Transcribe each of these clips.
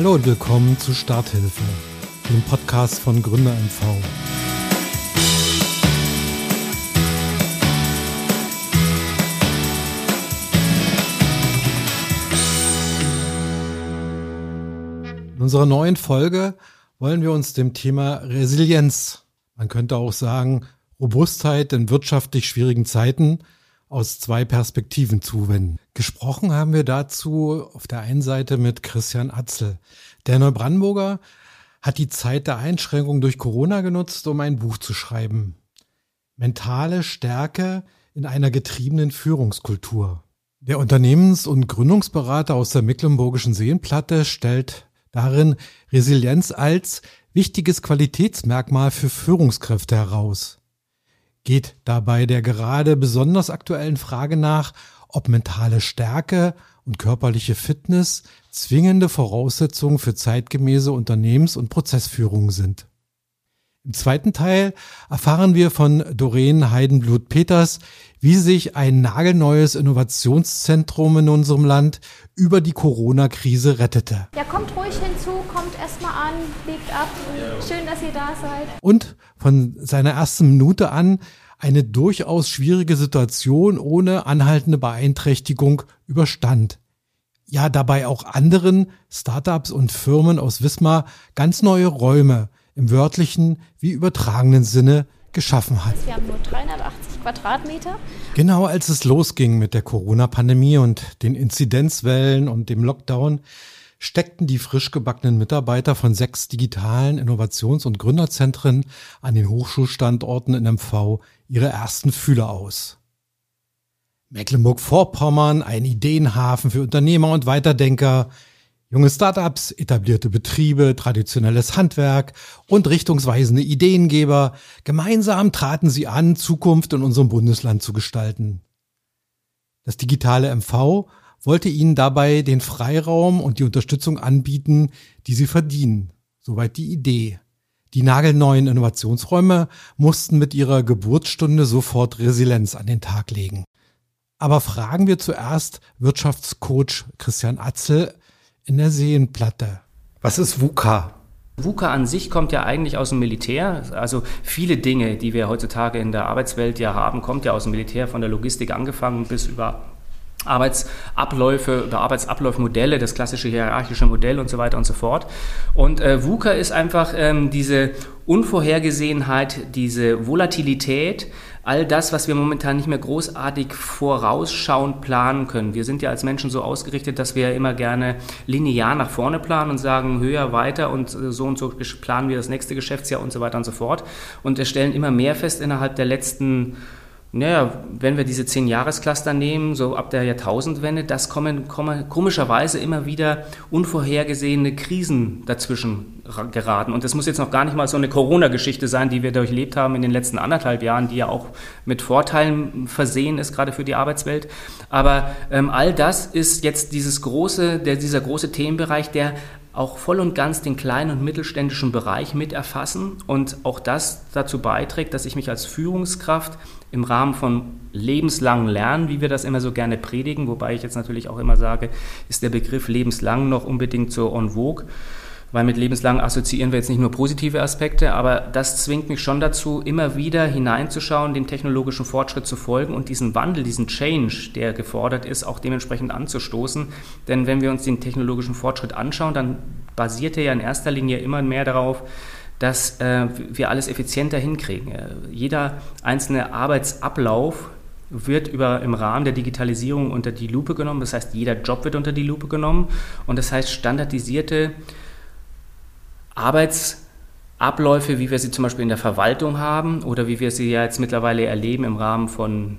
Hallo und willkommen zu Starthilfe, dem Podcast von Gründer MV. In unserer neuen Folge wollen wir uns dem Thema Resilienz, man könnte auch sagen Robustheit in wirtschaftlich schwierigen Zeiten aus zwei Perspektiven zuwenden. Gesprochen haben wir dazu auf der einen Seite mit Christian Atzel. Der Neubrandenburger hat die Zeit der Einschränkung durch Corona genutzt, um ein Buch zu schreiben. Mentale Stärke in einer getriebenen Führungskultur. Der Unternehmens- und Gründungsberater aus der Mecklenburgischen Seenplatte stellt darin Resilienz als wichtiges Qualitätsmerkmal für Führungskräfte heraus geht dabei der gerade besonders aktuellen Frage nach, ob mentale Stärke und körperliche Fitness zwingende Voraussetzungen für zeitgemäße Unternehmens- und Prozessführung sind. Im zweiten Teil erfahren wir von Doreen Heidenblut-Peters, wie sich ein nagelneues Innovationszentrum in unserem Land über die Corona-Krise rettete. Ja, kommt ruhig hinzu, kommt erstmal an, biegt ab. Schön, dass ihr da seid. Und von seiner ersten Minute an eine durchaus schwierige Situation ohne anhaltende Beeinträchtigung überstand. Ja, dabei auch anderen Startups und Firmen aus Wismar ganz neue Räume im wörtlichen wie übertragenen Sinne geschaffen hat. Wir haben nur 380 Quadratmeter. Genau als es losging mit der Corona-Pandemie und den Inzidenzwellen und dem Lockdown, steckten die frisch gebackenen Mitarbeiter von sechs digitalen Innovations- und Gründerzentren an den Hochschulstandorten in MV ihre ersten Fühler aus. Mecklenburg-Vorpommern, ein Ideenhafen für Unternehmer und Weiterdenker, junge Startups, etablierte Betriebe, traditionelles Handwerk und richtungsweisende Ideengeber, gemeinsam traten sie an, Zukunft in unserem Bundesland zu gestalten. Das digitale MV wollte ihnen dabei den Freiraum und die Unterstützung anbieten, die sie verdienen. Soweit die Idee. Die nagelneuen Innovationsräume mussten mit ihrer Geburtsstunde sofort Resilienz an den Tag legen. Aber fragen wir zuerst Wirtschaftscoach Christian Atzel in der Seenplatte. Was ist VUCA? VUCA an sich kommt ja eigentlich aus dem Militär. Also viele Dinge, die wir heutzutage in der Arbeitswelt ja haben, kommt ja aus dem Militär, von der Logistik angefangen bis über Arbeitsabläufe oder Arbeitsablaufmodelle, das klassische hierarchische Modell und so weiter und so fort. Und äh, VUCA ist einfach ähm, diese Unvorhergesehenheit, diese Volatilität, all das, was wir momentan nicht mehr großartig vorausschauend planen können. Wir sind ja als Menschen so ausgerichtet, dass wir immer gerne linear nach vorne planen und sagen, höher, weiter und äh, so und so planen wir das nächste Geschäftsjahr und so weiter und so fort. Und wir stellen immer mehr fest innerhalb der letzten naja, wenn wir diese zehn Jahrescluster nehmen, so ab der Jahrtausendwende, das kommen, kommen komischerweise immer wieder unvorhergesehene Krisen dazwischen geraten. Und das muss jetzt noch gar nicht mal so eine Corona-Geschichte sein, die wir durchlebt haben in den letzten anderthalb Jahren, die ja auch mit Vorteilen versehen ist, gerade für die Arbeitswelt. Aber ähm, all das ist jetzt dieses große, der, dieser große Themenbereich, der auch voll und ganz den kleinen und mittelständischen Bereich mit erfassen und auch das dazu beiträgt, dass ich mich als Führungskraft im Rahmen von lebenslangen Lernen, wie wir das immer so gerne predigen, wobei ich jetzt natürlich auch immer sage, ist der Begriff lebenslang noch unbedingt so en vogue, weil mit lebenslang assoziieren wir jetzt nicht nur positive Aspekte, aber das zwingt mich schon dazu, immer wieder hineinzuschauen, dem technologischen Fortschritt zu folgen und diesen Wandel, diesen Change, der gefordert ist, auch dementsprechend anzustoßen. Denn wenn wir uns den technologischen Fortschritt anschauen, dann basiert er ja in erster Linie immer mehr darauf, dass äh, wir alles effizienter hinkriegen. Äh, jeder einzelne Arbeitsablauf wird über, im Rahmen der Digitalisierung unter die Lupe genommen. Das heißt, jeder Job wird unter die Lupe genommen. Und das heißt, standardisierte Arbeitsabläufe, wie wir sie zum Beispiel in der Verwaltung haben oder wie wir sie ja jetzt mittlerweile erleben im Rahmen von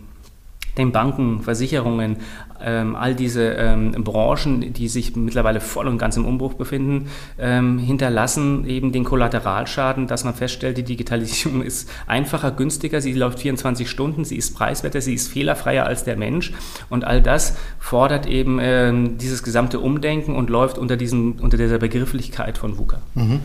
den Banken, Versicherungen, ähm, all diese ähm, Branchen, die sich mittlerweile voll und ganz im Umbruch befinden, ähm, hinterlassen eben den Kollateralschaden, dass man feststellt, die Digitalisierung ist einfacher, günstiger, sie läuft 24 Stunden, sie ist preiswerter, sie ist fehlerfreier als der Mensch und all das fordert eben ähm, dieses gesamte Umdenken und läuft unter, diesem, unter dieser Begrifflichkeit von VUCA. Mhm.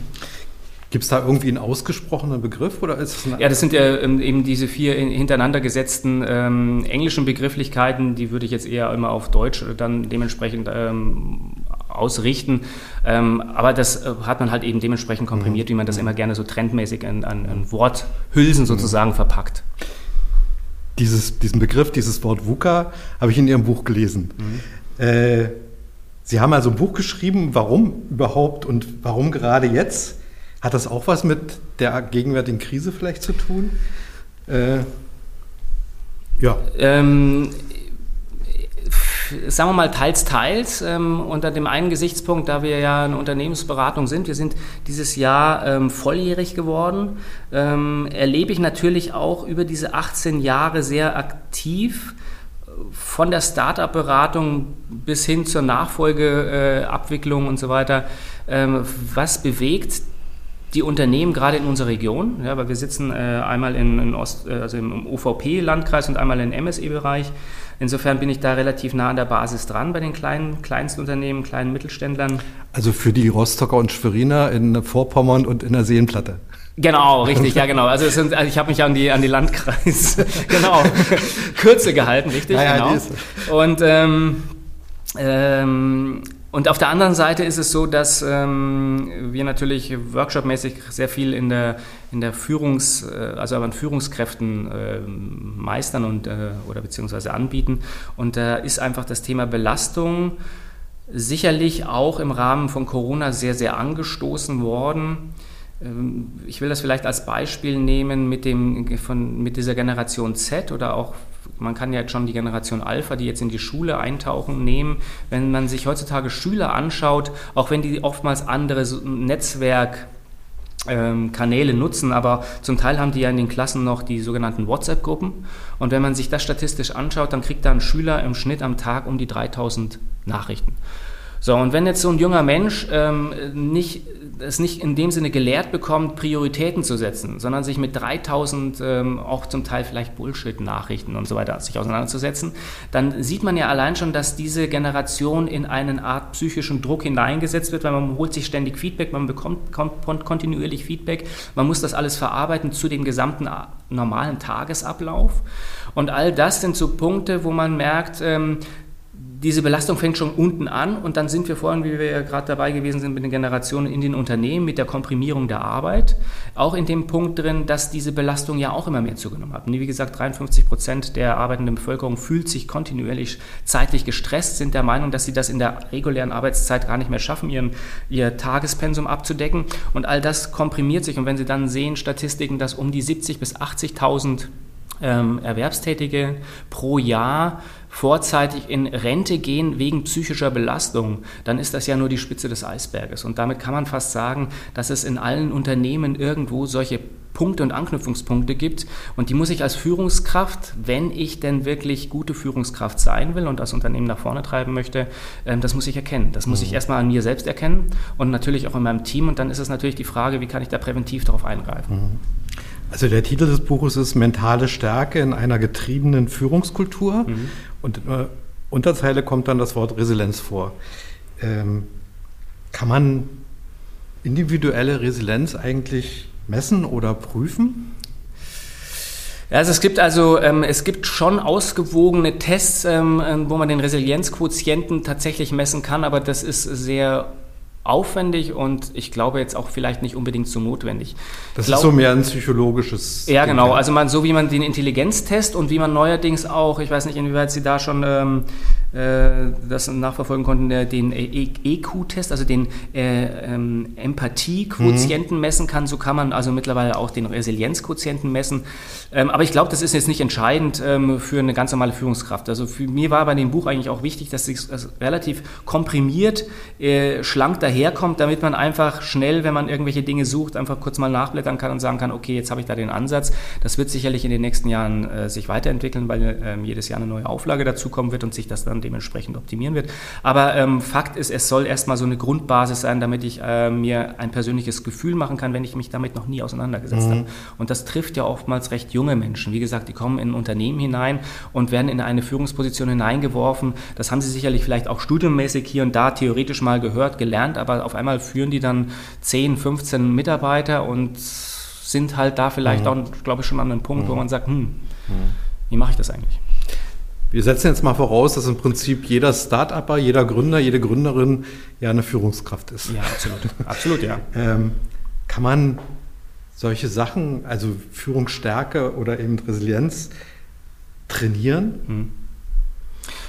Gibt es da irgendwie einen ausgesprochenen Begriff oder ist es Ja, das sind ja ähm, eben diese vier hintereinander gesetzten ähm, englischen Begrifflichkeiten, die würde ich jetzt eher immer auf Deutsch dann dementsprechend ähm, ausrichten. Ähm, aber das äh, hat man halt eben dementsprechend komprimiert, mhm. wie man das immer gerne so trendmäßig an, an, an Worthülsen mhm. sozusagen verpackt. Dieses, diesen Begriff, dieses Wort VUCA, habe ich in Ihrem Buch gelesen. Mhm. Äh, Sie haben also ein Buch geschrieben, warum überhaupt und warum gerade jetzt? Hat das auch was mit der gegenwärtigen Krise vielleicht zu tun? Äh, ja. Ähm, sagen wir mal teils, teils. Ähm, unter dem einen Gesichtspunkt, da wir ja eine Unternehmensberatung sind, wir sind dieses Jahr ähm, volljährig geworden, ähm, erlebe ich natürlich auch über diese 18 Jahre sehr aktiv von der Startup-Beratung bis hin zur Nachfolgeabwicklung äh, und so weiter. Ähm, was bewegt die Unternehmen gerade in unserer Region, ja, weil wir sitzen äh, einmal in, in Ost, äh, also im OVP-Landkreis und einmal im MSE-Bereich. Insofern bin ich da relativ nah an der Basis dran bei den kleinen Kleinstunternehmen, kleinen Mittelständlern. Also für die Rostocker und Schweriner in Vorpommern und in der Seenplatte. Genau, richtig, ja genau. Also, sind, also ich habe mich an die an die Landkreis genau Kürze gehalten, richtig, ja, genau. Und ähm, ähm, und auf der anderen Seite ist es so, dass ähm, wir natürlich workshopmäßig sehr viel in der, in der Führungs-, äh, also an Führungskräften äh, meistern und, äh, oder beziehungsweise anbieten. Und da ist einfach das Thema Belastung sicherlich auch im Rahmen von Corona sehr, sehr angestoßen worden. Ähm, ich will das vielleicht als Beispiel nehmen mit, dem, von, mit dieser Generation Z oder auch man kann ja jetzt schon die Generation Alpha, die jetzt in die Schule eintauchen, nehmen. Wenn man sich heutzutage Schüler anschaut, auch wenn die oftmals andere Netzwerk ähm, Kanäle nutzen, aber zum Teil haben die ja in den Klassen noch die sogenannten WhatsApp-Gruppen. Und wenn man sich das statistisch anschaut, dann kriegt da ein Schüler im Schnitt am Tag um die 3000 Nachrichten. So, und wenn jetzt so ein junger Mensch ähm, nicht, es nicht in dem Sinne gelehrt bekommt, Prioritäten zu setzen, sondern sich mit 3000 ähm, auch zum Teil vielleicht Bullshit-Nachrichten und so weiter sich auseinanderzusetzen, dann sieht man ja allein schon, dass diese Generation in eine Art psychischen Druck hineingesetzt wird, weil man holt sich ständig Feedback, man bekommt kontinuierlich Feedback, man muss das alles verarbeiten zu dem gesamten normalen Tagesablauf. Und all das sind so Punkte, wo man merkt, ähm, diese Belastung fängt schon unten an und dann sind wir vorhin, wie wir ja gerade dabei gewesen sind mit den Generationen in den Unternehmen, mit der Komprimierung der Arbeit, auch in dem Punkt drin, dass diese Belastung ja auch immer mehr zugenommen hat. Und wie gesagt, 53 Prozent der arbeitenden Bevölkerung fühlt sich kontinuierlich zeitlich gestresst, sind der Meinung, dass sie das in der regulären Arbeitszeit gar nicht mehr schaffen, ihren, ihr Tagespensum abzudecken. Und all das komprimiert sich. Und wenn Sie dann sehen, Statistiken, dass um die 70 bis 80.000 ähm, Erwerbstätige pro Jahr vorzeitig in Rente gehen wegen psychischer Belastung, dann ist das ja nur die Spitze des Eisberges. Und damit kann man fast sagen, dass es in allen Unternehmen irgendwo solche Punkte und Anknüpfungspunkte gibt. Und die muss ich als Führungskraft, wenn ich denn wirklich gute Führungskraft sein will und das Unternehmen nach vorne treiben möchte, ähm, das muss ich erkennen. Das muss ich mhm. erstmal an mir selbst erkennen und natürlich auch in meinem Team. Und dann ist es natürlich die Frage, wie kann ich da präventiv darauf eingreifen. Mhm. Also der Titel des Buches ist Mentale Stärke in einer getriebenen Führungskultur. Mhm. Und in der Unterzeile kommt dann das Wort Resilienz vor. Ähm, kann man individuelle Resilienz eigentlich messen oder prüfen? also es gibt also ähm, es gibt schon ausgewogene Tests, ähm, ähm, wo man den Resilienzquotienten tatsächlich messen kann, aber das ist sehr aufwendig und ich glaube jetzt auch vielleicht nicht unbedingt so notwendig. Das glaub, ist so mehr ein psychologisches. Ja, genau. Also man, so wie man den Intelligenztest und wie man neuerdings auch, ich weiß nicht, inwieweit Sie da schon ähm, äh, das nachverfolgen konnten, den EQ-Test, also den äh, ähm, Empathie-Quotienten mhm. messen kann. So kann man also mittlerweile auch den Resilienzquotienten messen. Ähm, aber ich glaube, das ist jetzt nicht entscheidend ähm, für eine ganz normale Führungskraft. Also für mir war bei dem Buch eigentlich auch wichtig, dass es relativ komprimiert, äh, schlank daherkommt, damit man einfach schnell, wenn man irgendwelche Dinge sucht, einfach kurz mal nachblättern kann und sagen kann, okay, jetzt habe ich da den Ansatz. Das wird sicherlich in den nächsten Jahren äh, sich weiterentwickeln, weil ähm, jedes Jahr eine neue Auflage dazukommen wird und sich das dann dementsprechend optimieren wird. Aber ähm, Fakt ist, es soll erstmal so eine Grundbasis sein, damit ich äh, mir ein persönliches Gefühl machen kann, wenn ich mich damit noch nie auseinandergesetzt mhm. habe. Und das trifft ja oftmals recht junge Menschen. Wie gesagt, die kommen in ein Unternehmen hinein und werden in eine Führungsposition hineingeworfen. Das haben sie sicherlich vielleicht auch studienmäßig hier und da theoretisch mal gehört, gelernt, aber auf einmal führen die dann 10, 15 Mitarbeiter und sind halt da vielleicht mhm. auch, glaube ich, schon an einem Punkt, mhm. wo man sagt, hm, mhm. wie mache ich das eigentlich? Wir setzen jetzt mal voraus, dass im Prinzip jeder Start-Upper, jeder Gründer, jede Gründerin ja eine Führungskraft ist. Ja, absolut. absolut, ja. ähm, kann man solche Sachen, also Führungsstärke oder eben Resilienz, trainieren? Hm.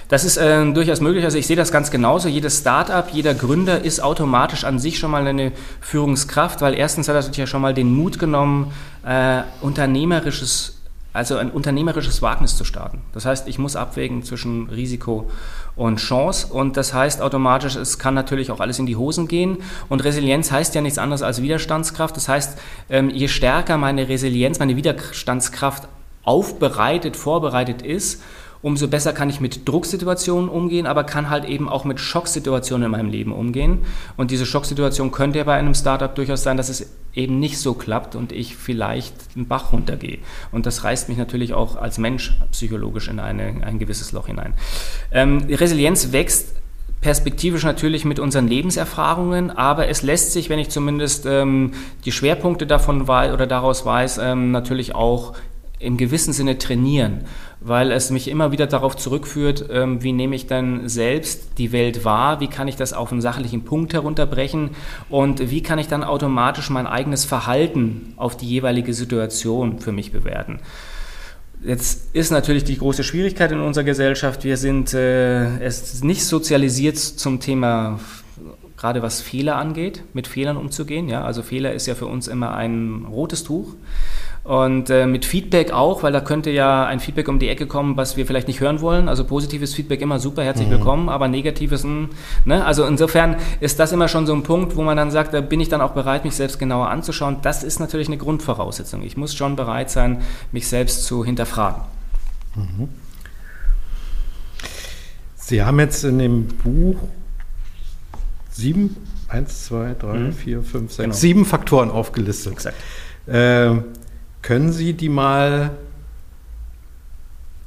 Das ist äh, durchaus möglich. Also ich sehe das ganz genauso. Jedes Startup, jeder Gründer ist automatisch an sich schon mal eine Führungskraft, weil erstens hat er sich ja schon mal den Mut genommen, äh, unternehmerisches also ein unternehmerisches Wagnis zu starten. Das heißt, ich muss abwägen zwischen Risiko und Chance und das heißt automatisch, es kann natürlich auch alles in die Hosen gehen und Resilienz heißt ja nichts anderes als Widerstandskraft. Das heißt, ähm, je stärker meine Resilienz, meine Widerstandskraft aufbereitet, vorbereitet ist, umso besser kann ich mit Drucksituationen umgehen, aber kann halt eben auch mit Schocksituationen in meinem Leben umgehen. Und diese Schocksituation könnte ja bei einem Startup durchaus sein, dass es eben nicht so klappt und ich vielleicht einen Bach runtergehe. Und das reißt mich natürlich auch als Mensch psychologisch in eine, ein gewisses Loch hinein. Ähm, Resilienz wächst perspektivisch natürlich mit unseren Lebenserfahrungen, aber es lässt sich, wenn ich zumindest ähm, die Schwerpunkte davon oder daraus weiß, ähm, natürlich auch im gewissen Sinne trainieren, weil es mich immer wieder darauf zurückführt, ähm, wie nehme ich dann selbst die Welt wahr, wie kann ich das auf einen sachlichen Punkt herunterbrechen und wie kann ich dann automatisch mein eigenes Verhalten auf die jeweilige Situation für mich bewerten. Jetzt ist natürlich die große Schwierigkeit in unserer Gesellschaft, wir sind äh, es nicht sozialisiert zum Thema gerade was Fehler angeht, mit Fehlern umzugehen. Ja? Also Fehler ist ja für uns immer ein rotes Tuch. Und äh, mit Feedback auch, weil da könnte ja ein Feedback um die Ecke kommen, was wir vielleicht nicht hören wollen. Also positives Feedback immer super, herzlich mhm. willkommen, aber negatives, mh, hm, ne? Also insofern ist das immer schon so ein Punkt, wo man dann sagt, da bin ich dann auch bereit, mich selbst genauer anzuschauen. Das ist natürlich eine Grundvoraussetzung. Ich muss schon bereit sein, mich selbst zu hinterfragen. Mhm. Sie haben jetzt in dem Buch sieben, eins, zwei, drei, mhm. vier, fünf, sechs, genau. sieben Faktoren aufgelistet. Exakt. Ähm, können Sie die mal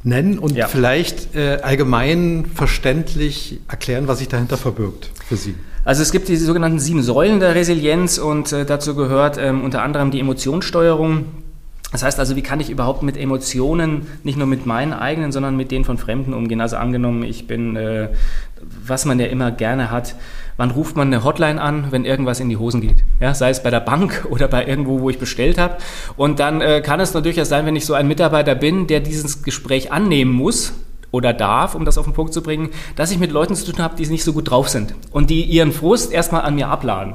nennen und ja. vielleicht äh, allgemein verständlich erklären, was sich dahinter verbirgt für Sie? Also es gibt die sogenannten sieben Säulen der Resilienz und äh, dazu gehört ähm, unter anderem die Emotionssteuerung. Das heißt also, wie kann ich überhaupt mit Emotionen, nicht nur mit meinen eigenen, sondern mit denen von Fremden umgehen? Also angenommen, ich bin, äh, was man ja immer gerne hat, wann ruft man eine Hotline an, wenn irgendwas in die Hosen geht? Ja, sei es bei der Bank oder bei irgendwo, wo ich bestellt habe. Und dann äh, kann es natürlich sein, wenn ich so ein Mitarbeiter bin, der dieses Gespräch annehmen muss, oder darf, um das auf den Punkt zu bringen, dass ich mit Leuten zu tun habe, die nicht so gut drauf sind und die ihren Frust erstmal an mir abladen.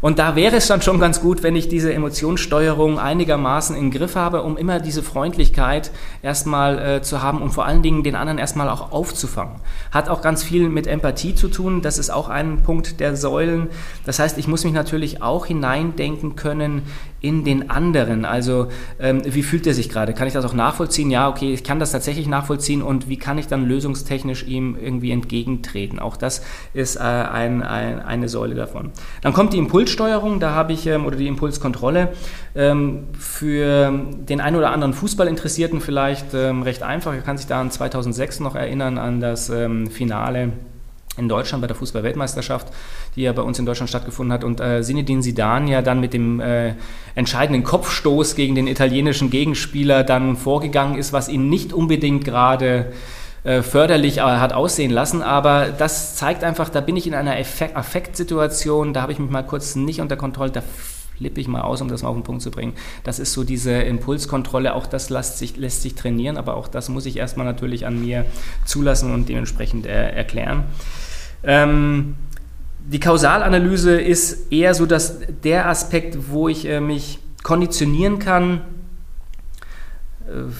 Und da wäre es dann schon ganz gut, wenn ich diese Emotionssteuerung einigermaßen im Griff habe, um immer diese Freundlichkeit erstmal äh, zu haben und vor allen Dingen den anderen erstmal auch aufzufangen. Hat auch ganz viel mit Empathie zu tun. Das ist auch ein Punkt der Säulen. Das heißt, ich muss mich natürlich auch hineindenken können in den anderen. Also ähm, wie fühlt er sich gerade? Kann ich das auch nachvollziehen? Ja, okay, ich kann das tatsächlich nachvollziehen und wie kann ich dann lösungstechnisch ihm irgendwie entgegentreten? Auch das ist äh, ein, ein, eine Säule davon. Dann kommt die Impulssteuerung, da habe ich, ähm, oder die Impulskontrolle, ähm, für den einen oder anderen Fußballinteressierten vielleicht ähm, recht einfach. Er kann sich da an 2006 noch erinnern, an das ähm, Finale in Deutschland bei der Fußball-Weltmeisterschaft, die ja bei uns in Deutschland stattgefunden hat. Und äh, Sidan ja dann mit dem äh, entscheidenden Kopfstoß gegen den italienischen Gegenspieler dann vorgegangen ist, was ihn nicht unbedingt gerade äh, förderlich äh, hat aussehen lassen. Aber das zeigt einfach, da bin ich in einer Affektsituation, da habe ich mich mal kurz nicht unter Kontrolle, da flippe ich mal aus, um das mal auf den Punkt zu bringen. Das ist so diese Impulskontrolle, auch das lässt sich, lässt sich trainieren, aber auch das muss ich erstmal natürlich an mir zulassen und dementsprechend äh, erklären. Ähm, die Kausalanalyse ist eher so dass der Aspekt, wo ich äh, mich konditionieren kann. Äh,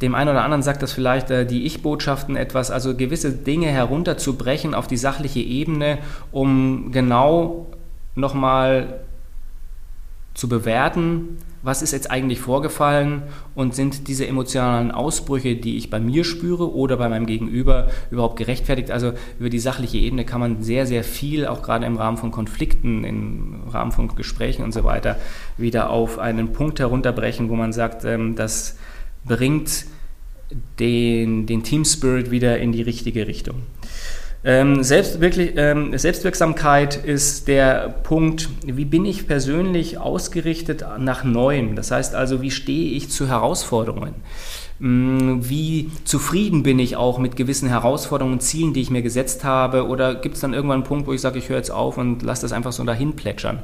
dem einen oder anderen sagt das vielleicht äh, die Ich-Botschaften etwas, also gewisse Dinge herunterzubrechen auf die sachliche Ebene, um genau nochmal zu bewerten, was ist jetzt eigentlich vorgefallen und sind diese emotionalen Ausbrüche, die ich bei mir spüre oder bei meinem Gegenüber überhaupt gerechtfertigt. Also über die sachliche Ebene kann man sehr, sehr viel, auch gerade im Rahmen von Konflikten, im Rahmen von Gesprächen und so weiter, wieder auf einen Punkt herunterbrechen, wo man sagt, ähm, das bringt den, den Team Spirit wieder in die richtige Richtung. Ähm, Selbst, wirklich, ähm, Selbstwirksamkeit ist der Punkt, wie bin ich persönlich ausgerichtet nach Neuem? Das heißt also, wie stehe ich zu Herausforderungen? Mm, wie zufrieden bin ich auch mit gewissen Herausforderungen und Zielen, die ich mir gesetzt habe? Oder gibt es dann irgendwann einen Punkt, wo ich sage, ich höre jetzt auf und lasse das einfach so dahin plätschern?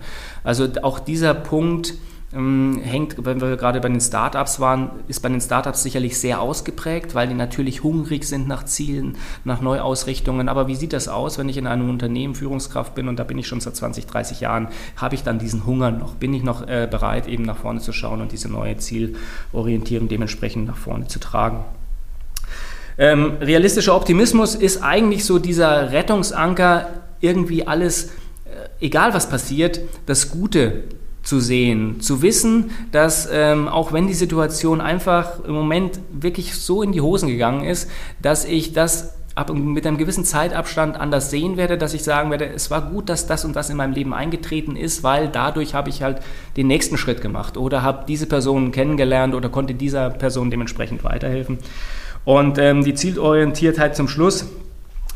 Also auch dieser Punkt, hängt, wenn wir gerade bei den Startups waren, ist bei den Startups sicherlich sehr ausgeprägt, weil die natürlich hungrig sind nach Zielen, nach Neuausrichtungen. Aber wie sieht das aus, wenn ich in einem Unternehmen Führungskraft bin und da bin ich schon seit 20, 30 Jahren, habe ich dann diesen Hunger noch? Bin ich noch äh, bereit, eben nach vorne zu schauen und diese neue Zielorientierung dementsprechend nach vorne zu tragen? Ähm, realistischer Optimismus ist eigentlich so dieser Rettungsanker, irgendwie alles, äh, egal was passiert, das Gute zu sehen, zu wissen, dass ähm, auch wenn die Situation einfach im Moment wirklich so in die Hosen gegangen ist, dass ich das ab, mit einem gewissen Zeitabstand anders sehen werde, dass ich sagen werde, es war gut, dass das und das in meinem Leben eingetreten ist, weil dadurch habe ich halt den nächsten Schritt gemacht oder habe diese Person kennengelernt oder konnte dieser Person dementsprechend weiterhelfen. Und ähm, die Zielorientiertheit zum Schluss,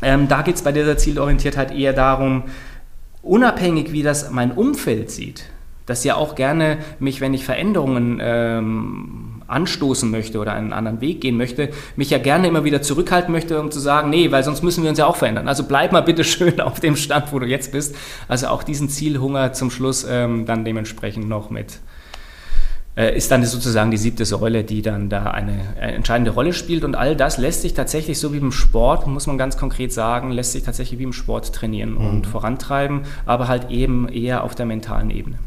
ähm, da geht es bei dieser Zielorientiertheit eher darum, unabhängig wie das mein Umfeld sieht, dass ja auch gerne mich, wenn ich Veränderungen ähm, anstoßen möchte oder einen anderen Weg gehen möchte, mich ja gerne immer wieder zurückhalten möchte, um zu sagen, nee, weil sonst müssen wir uns ja auch verändern. Also bleib mal bitte schön auf dem Stand, wo du jetzt bist. Also auch diesen Zielhunger zum Schluss ähm, dann dementsprechend noch mit äh, ist dann sozusagen die siebte Säule, die dann da eine entscheidende Rolle spielt. Und all das lässt sich tatsächlich, so wie im Sport, muss man ganz konkret sagen, lässt sich tatsächlich wie im Sport trainieren mhm. und vorantreiben, aber halt eben eher auf der mentalen Ebene.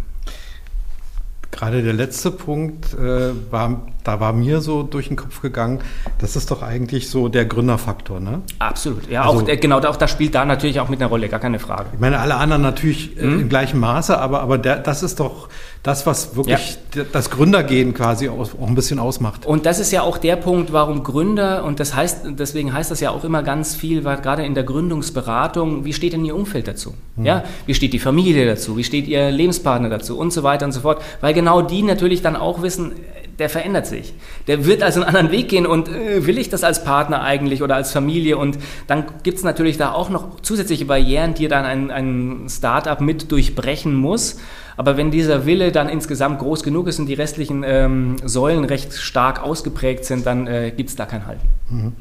Gerade der letzte Punkt, äh, war, da war mir so durch den Kopf gegangen, das ist doch eigentlich so der Gründerfaktor, ne? Absolut, ja, also, auch, äh, genau, auch das spielt da natürlich auch mit einer Rolle, gar keine Frage. Ich meine, alle anderen natürlich mhm. im gleichen Maße, aber, aber der, das ist doch das, was wirklich ja. das Gründergehen quasi auch, auch ein bisschen ausmacht. Und das ist ja auch der Punkt, warum Gründer, und das heißt, deswegen heißt das ja auch immer ganz viel, weil gerade in der Gründungsberatung, wie steht denn Ihr Umfeld dazu? Mhm. Ja, wie steht die Familie dazu? Wie steht Ihr Lebenspartner dazu? Und so weiter und so fort. Weil genau die natürlich dann auch wissen, der verändert sich. Der wird also einen anderen Weg gehen und äh, will ich das als Partner eigentlich oder als Familie? Und dann gibt es natürlich da auch noch zusätzliche Barrieren, die dann ein, ein Startup mit durchbrechen muss. Aber wenn dieser Wille dann insgesamt groß genug ist und die restlichen ähm, Säulen recht stark ausgeprägt sind, dann äh, gibt es da kein Halten. Mhm.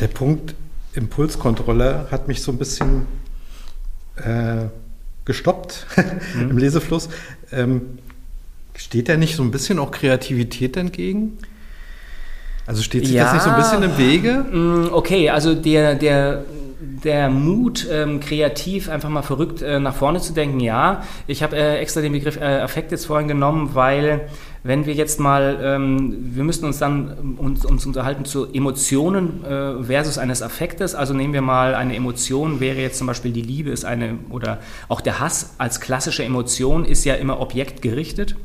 Der Punkt Impulskontrolle hat mich so ein bisschen äh, gestoppt mhm. im Lesefluss. Ähm, steht da nicht so ein bisschen auch Kreativität entgegen? Also steht sich ja, das nicht so ein bisschen im Wege? Mm, okay, also der, der der Mut, ähm, kreativ einfach mal verrückt äh, nach vorne zu denken, ja. Ich habe äh, extra den Begriff äh, Affekt jetzt vorhin genommen, weil wenn wir jetzt mal, ähm, wir müssten uns dann uns, uns unterhalten zu Emotionen äh, versus eines Affektes. Also nehmen wir mal eine Emotion, wäre jetzt zum Beispiel die Liebe ist eine, oder auch der Hass als klassische Emotion ist ja immer objektgerichtet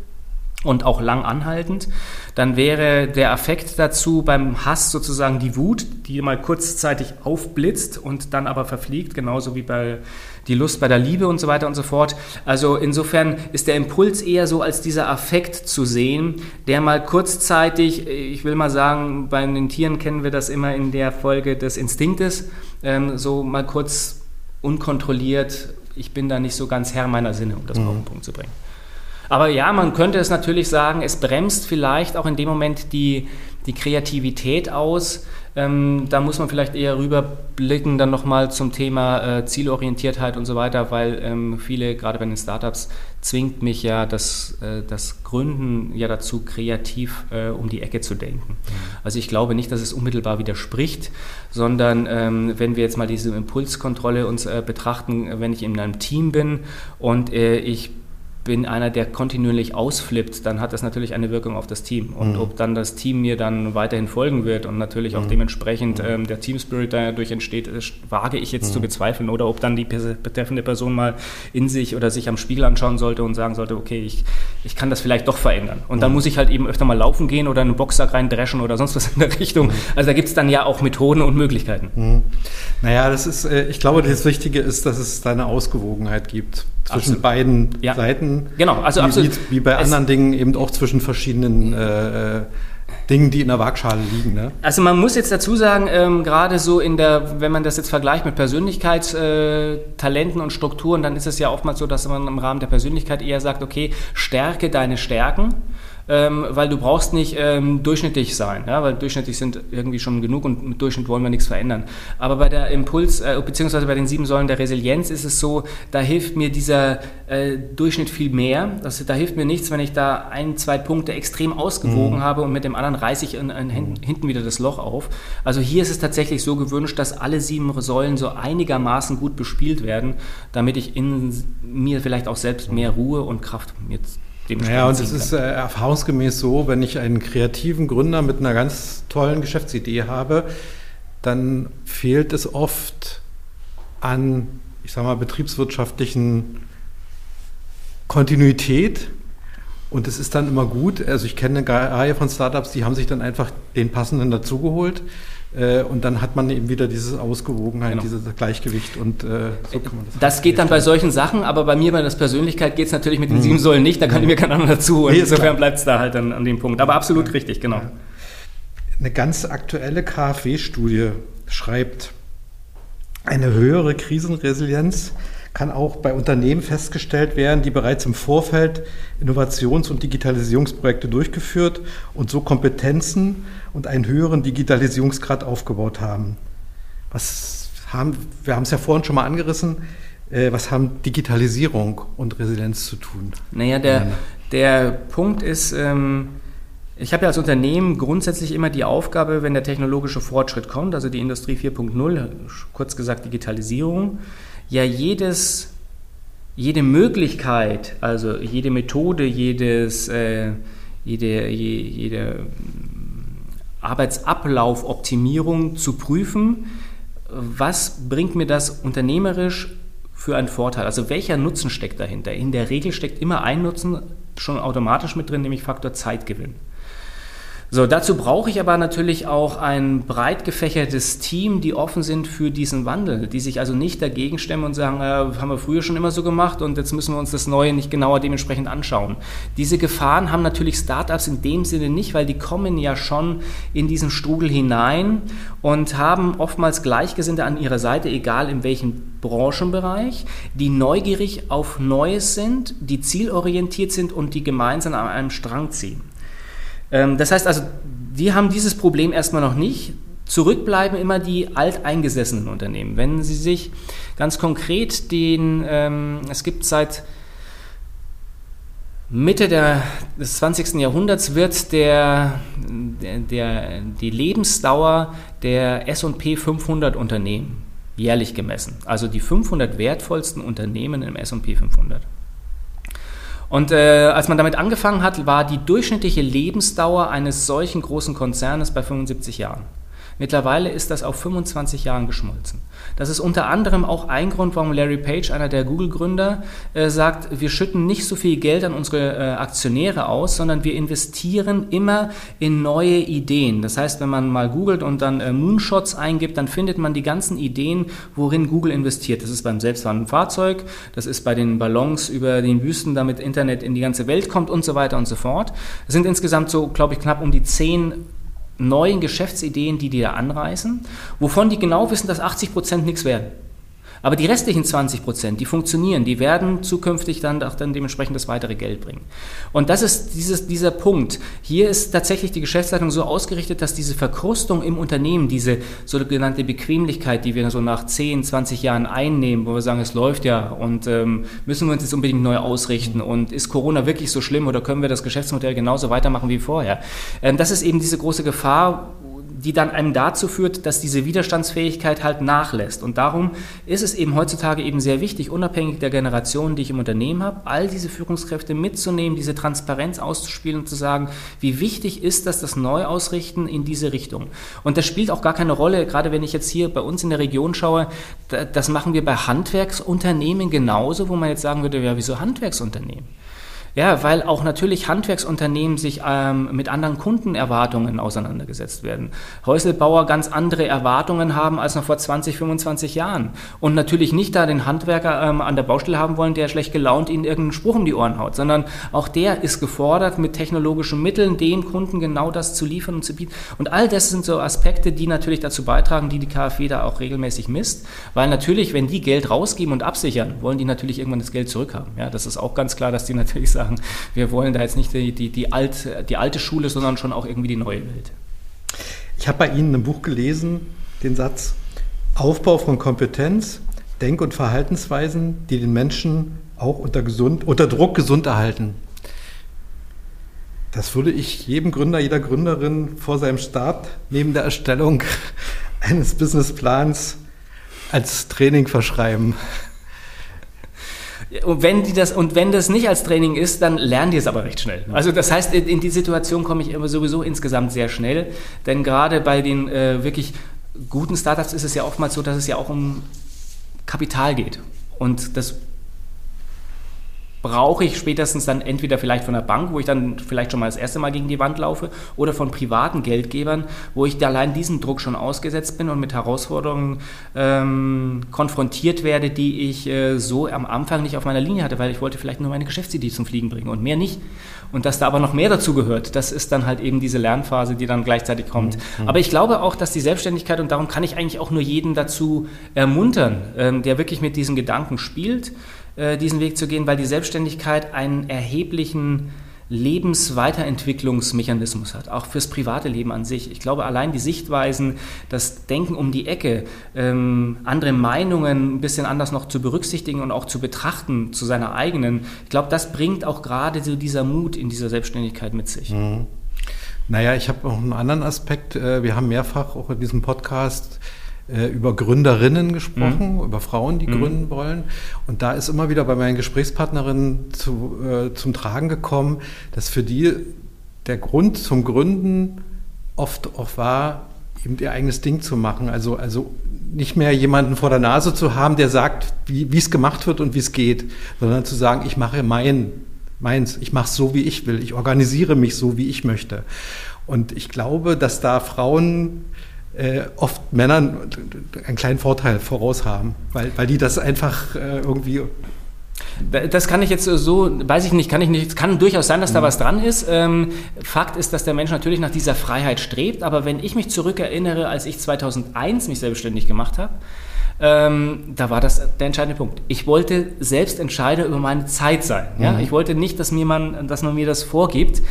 und auch lang anhaltend, dann wäre der Affekt dazu beim Hass sozusagen die Wut, die mal kurzzeitig aufblitzt und dann aber verfliegt, genauso wie bei die Lust bei der Liebe und so weiter und so fort. Also insofern ist der Impuls eher so als dieser Affekt zu sehen, der mal kurzzeitig, ich will mal sagen, bei den Tieren kennen wir das immer in der Folge des Instinktes, ähm, so mal kurz unkontrolliert, ich bin da nicht so ganz Herr meiner Sinne, um das mhm. auf den Punkt zu bringen. Aber ja, man könnte es natürlich sagen, es bremst vielleicht auch in dem Moment die, die Kreativität aus. Ähm, da muss man vielleicht eher rüberblicken dann nochmal zum Thema äh, Zielorientiertheit und so weiter, weil ähm, viele, gerade bei den Startups, zwingt mich ja das, äh, das Gründen ja dazu, kreativ äh, um die Ecke zu denken. Mhm. Also ich glaube nicht, dass es unmittelbar widerspricht, sondern ähm, wenn wir jetzt mal diese Impulskontrolle uns äh, betrachten, wenn ich in einem Team bin und äh, ich bin einer, der kontinuierlich ausflippt, dann hat das natürlich eine Wirkung auf das Team. Und mhm. ob dann das Team mir dann weiterhin folgen wird und natürlich auch mhm. dementsprechend mhm. ähm, der Team Spirit dadurch entsteht, wage ich jetzt zu mhm. bezweifeln. Oder ob dann die betreffende Person mal in sich oder sich am Spiegel anschauen sollte und sagen sollte, okay, ich, ich kann das vielleicht doch verändern. Und dann mhm. muss ich halt eben öfter mal laufen gehen oder einen Boxsack reindreschen oder sonst was in der Richtung. Mhm. Also da gibt es dann ja auch Methoden und Möglichkeiten. Naja, das ist, äh, ich glaube, das Wichtige ist, dass es da eine Ausgewogenheit gibt zwischen absolut. beiden ja. Seiten. Genau, also wie, absolut. Wie, wie bei es anderen Dingen eben auch zwischen verschiedenen äh, Dingen, die in der Waagschale liegen. Ne? Also man muss jetzt dazu sagen, ähm, gerade so in der, wenn man das jetzt vergleicht mit Persönlichkeitstalenten äh, und Strukturen, dann ist es ja oftmals so, dass man im Rahmen der Persönlichkeit eher sagt, okay, stärke deine Stärken ähm, weil du brauchst nicht ähm, durchschnittlich sein, ja, weil durchschnittlich sind irgendwie schon genug und mit Durchschnitt wollen wir nichts verändern. Aber bei der Impuls, äh, beziehungsweise bei den sieben Säulen der Resilienz ist es so, da hilft mir dieser äh, Durchschnitt viel mehr. Das, da hilft mir nichts, wenn ich da ein, zwei Punkte extrem ausgewogen mhm. habe und mit dem anderen reiße ich in, in, hinten wieder das Loch auf. Also hier ist es tatsächlich so gewünscht, dass alle sieben Säulen so einigermaßen gut bespielt werden, damit ich in mir vielleicht auch selbst mehr Ruhe und Kraft jetzt naja, und es ist äh, erfahrungsgemäß so, wenn ich einen kreativen Gründer mit einer ganz tollen Geschäftsidee habe, dann fehlt es oft an, ich sag mal, betriebswirtschaftlichen Kontinuität. Und es ist dann immer gut, also ich kenne eine Reihe von Startups, die haben sich dann einfach den passenden dazugeholt. Äh, und dann hat man eben wieder diese Ausgewogenheit, genau. dieses Gleichgewicht und äh, so kann man das. Das geht dann bei solchen Sachen, aber bei mir bei der Persönlichkeit geht es natürlich mit den mhm. sieben Säulen nicht, da kann ich mir kein anderer dazu. Und nee, insofern bleibt es da halt dann an dem Punkt. Aber absolut ja. richtig, genau. Eine ganz aktuelle KfW-Studie schreibt, eine höhere Krisenresilienz kann auch bei Unternehmen festgestellt werden, die bereits im Vorfeld Innovations- und Digitalisierungsprojekte durchgeführt und so Kompetenzen und einen höheren Digitalisierungsgrad aufgebaut haben. Was haben, wir haben es ja vorhin schon mal angerissen, äh, was haben Digitalisierung und Resilienz zu tun? Naja, der, der Punkt ist, ähm, ich habe ja als Unternehmen grundsätzlich immer die Aufgabe, wenn der technologische Fortschritt kommt, also die Industrie 4.0, kurz gesagt Digitalisierung, ja jedes, jede Möglichkeit, also jede Methode, jedes, äh, jede, jede Arbeitsablaufoptimierung zu prüfen, was bringt mir das unternehmerisch für einen Vorteil? Also welcher Nutzen steckt dahinter? In der Regel steckt immer ein Nutzen schon automatisch mit drin, nämlich Faktor Zeitgewinn. So, dazu brauche ich aber natürlich auch ein breit gefächertes Team, die offen sind für diesen Wandel, die sich also nicht dagegen stemmen und sagen, äh, haben wir früher schon immer so gemacht und jetzt müssen wir uns das Neue nicht genauer dementsprechend anschauen. Diese Gefahren haben natürlich Startups in dem Sinne nicht, weil die kommen ja schon in diesen Strudel hinein und haben oftmals Gleichgesinnte an ihrer Seite, egal in welchem Branchenbereich, die neugierig auf Neues sind, die zielorientiert sind und die gemeinsam an einem Strang ziehen. Ähm, das heißt also, die haben dieses Problem erstmal noch nicht. Zurückbleiben immer die alteingesessenen Unternehmen. Wenn Sie sich ganz konkret den, ähm, es gibt seit Mitte der, des 20. Jahrhunderts wird der, der, der, die Lebensdauer der S&P 500 Unternehmen jährlich gemessen. Also die 500 wertvollsten Unternehmen im S&P 500. Und äh, als man damit angefangen hat, war die durchschnittliche Lebensdauer eines solchen großen Konzernes bei 75 Jahren. Mittlerweile ist das auf 25 Jahren geschmolzen. Das ist unter anderem auch ein Grund, warum Larry Page, einer der Google-Gründer, äh, sagt, wir schütten nicht so viel Geld an unsere äh, Aktionäre aus, sondern wir investieren immer in neue Ideen. Das heißt, wenn man mal googelt und dann äh, Moonshots eingibt, dann findet man die ganzen Ideen, worin Google investiert. Das ist beim selbstfahrenden Fahrzeug, das ist bei den Ballons über den Wüsten, damit Internet in die ganze Welt kommt und so weiter und so fort. Es sind insgesamt so, glaube ich, knapp um die zehn neuen Geschäftsideen, die die da anreißen, wovon die genau wissen, dass 80 Prozent nichts werden. Aber die restlichen 20 Prozent, die funktionieren, die werden zukünftig dann auch dann dementsprechend das weitere Geld bringen. Und das ist dieses, dieser Punkt. Hier ist tatsächlich die Geschäftsleitung so ausgerichtet, dass diese Verkrustung im Unternehmen, diese sogenannte Bequemlichkeit, die wir so nach 10, 20 Jahren einnehmen, wo wir sagen, es läuft ja und ähm, müssen wir uns jetzt unbedingt neu ausrichten und ist Corona wirklich so schlimm oder können wir das Geschäftsmodell genauso weitermachen wie vorher? Ähm, das ist eben diese große Gefahr, die dann einem dazu führt, dass diese Widerstandsfähigkeit halt nachlässt. Und darum ist es eben heutzutage eben sehr wichtig, unabhängig der Generation, die ich im Unternehmen habe, all diese Führungskräfte mitzunehmen, diese Transparenz auszuspielen und zu sagen, wie wichtig ist das, das Neuausrichten in diese Richtung. Und das spielt auch gar keine Rolle, gerade wenn ich jetzt hier bei uns in der Region schaue, das machen wir bei Handwerksunternehmen genauso, wo man jetzt sagen würde, ja, wieso Handwerksunternehmen? Ja, weil auch natürlich Handwerksunternehmen sich ähm, mit anderen Kundenerwartungen auseinandergesetzt werden. Häuselbauer ganz andere Erwartungen haben als noch vor 20, 25 Jahren. Und natürlich nicht da den Handwerker ähm, an der Baustelle haben wollen, der schlecht gelaunt ihnen irgendeinen Spruch um die Ohren haut, sondern auch der ist gefordert, mit technologischen Mitteln dem Kunden genau das zu liefern und zu bieten. Und all das sind so Aspekte, die natürlich dazu beitragen, die die KfW da auch regelmäßig misst. Weil natürlich, wenn die Geld rausgeben und absichern, wollen die natürlich irgendwann das Geld zurückhaben. Ja, das ist auch ganz klar, dass die natürlich sagen, wir wollen da jetzt nicht die, die, die, alt, die alte Schule, sondern schon auch irgendwie die neue Welt. Ich habe bei Ihnen ein Buch gelesen, den Satz, Aufbau von Kompetenz, Denk- und Verhaltensweisen, die den Menschen auch unter, gesund, unter Druck gesund erhalten. Das würde ich jedem Gründer, jeder Gründerin vor seinem Start neben der Erstellung eines Businessplans als Training verschreiben. Und wenn, die das, und wenn das nicht als Training ist, dann lernen die es aber recht schnell. Also das heißt, in, in die Situation komme ich immer sowieso insgesamt sehr schnell, denn gerade bei den äh, wirklich guten Startups ist es ja oftmals so, dass es ja auch um Kapital geht. Und das brauche ich spätestens dann entweder vielleicht von der Bank, wo ich dann vielleicht schon mal das erste Mal gegen die Wand laufe, oder von privaten Geldgebern, wo ich allein diesem Druck schon ausgesetzt bin und mit Herausforderungen ähm, konfrontiert werde, die ich äh, so am Anfang nicht auf meiner Linie hatte, weil ich wollte vielleicht nur meine Geschäftsidee zum Fliegen bringen und mehr nicht. Und dass da aber noch mehr dazu gehört, das ist dann halt eben diese Lernphase, die dann gleichzeitig kommt. Mhm. Aber ich glaube auch, dass die Selbstständigkeit, und darum kann ich eigentlich auch nur jeden dazu ermuntern, ähm, der wirklich mit diesen Gedanken spielt, diesen Weg zu gehen, weil die Selbstständigkeit einen erheblichen Lebensweiterentwicklungsmechanismus hat, auch fürs private Leben an sich. Ich glaube, allein die Sichtweisen, das Denken um die Ecke, ähm, andere Meinungen ein bisschen anders noch zu berücksichtigen und auch zu betrachten zu seiner eigenen, ich glaube, das bringt auch gerade so dieser Mut in dieser Selbstständigkeit mit sich. Mhm. Naja, ich habe noch einen anderen Aspekt. Äh, wir haben mehrfach auch in diesem Podcast äh, über Gründerinnen gesprochen, mhm. über Frauen, die mhm. gründen wollen. Und da ist immer wieder bei meinen Gesprächspartnerinnen zu, äh, zum Tragen gekommen, dass für die der Grund zum Gründen oft auch war, eben ihr eigenes Ding zu machen. Also, also nicht mehr jemanden vor der Nase zu haben, der sagt, wie es gemacht wird und wie es geht, sondern zu sagen, ich mache mein, meins, ich mache es so, wie ich will, ich organisiere mich so, wie ich möchte. Und ich glaube, dass da Frauen äh, oft Männern einen kleinen Vorteil voraus haben, weil, weil die das einfach äh, irgendwie das kann ich jetzt so, weiß ich nicht, kann ich nicht. Es kann durchaus sein, dass da mhm. was dran ist. Ähm, Fakt ist, dass der Mensch natürlich nach dieser Freiheit strebt. Aber wenn ich mich zurückerinnere, als ich 2001 mich selbstständig gemacht habe, ähm, da war das der entscheidende Punkt. Ich wollte selbst Entscheider über meine Zeit sein. Ja? Mhm. Ich wollte nicht, dass, mir man, dass man mir das vorgibt.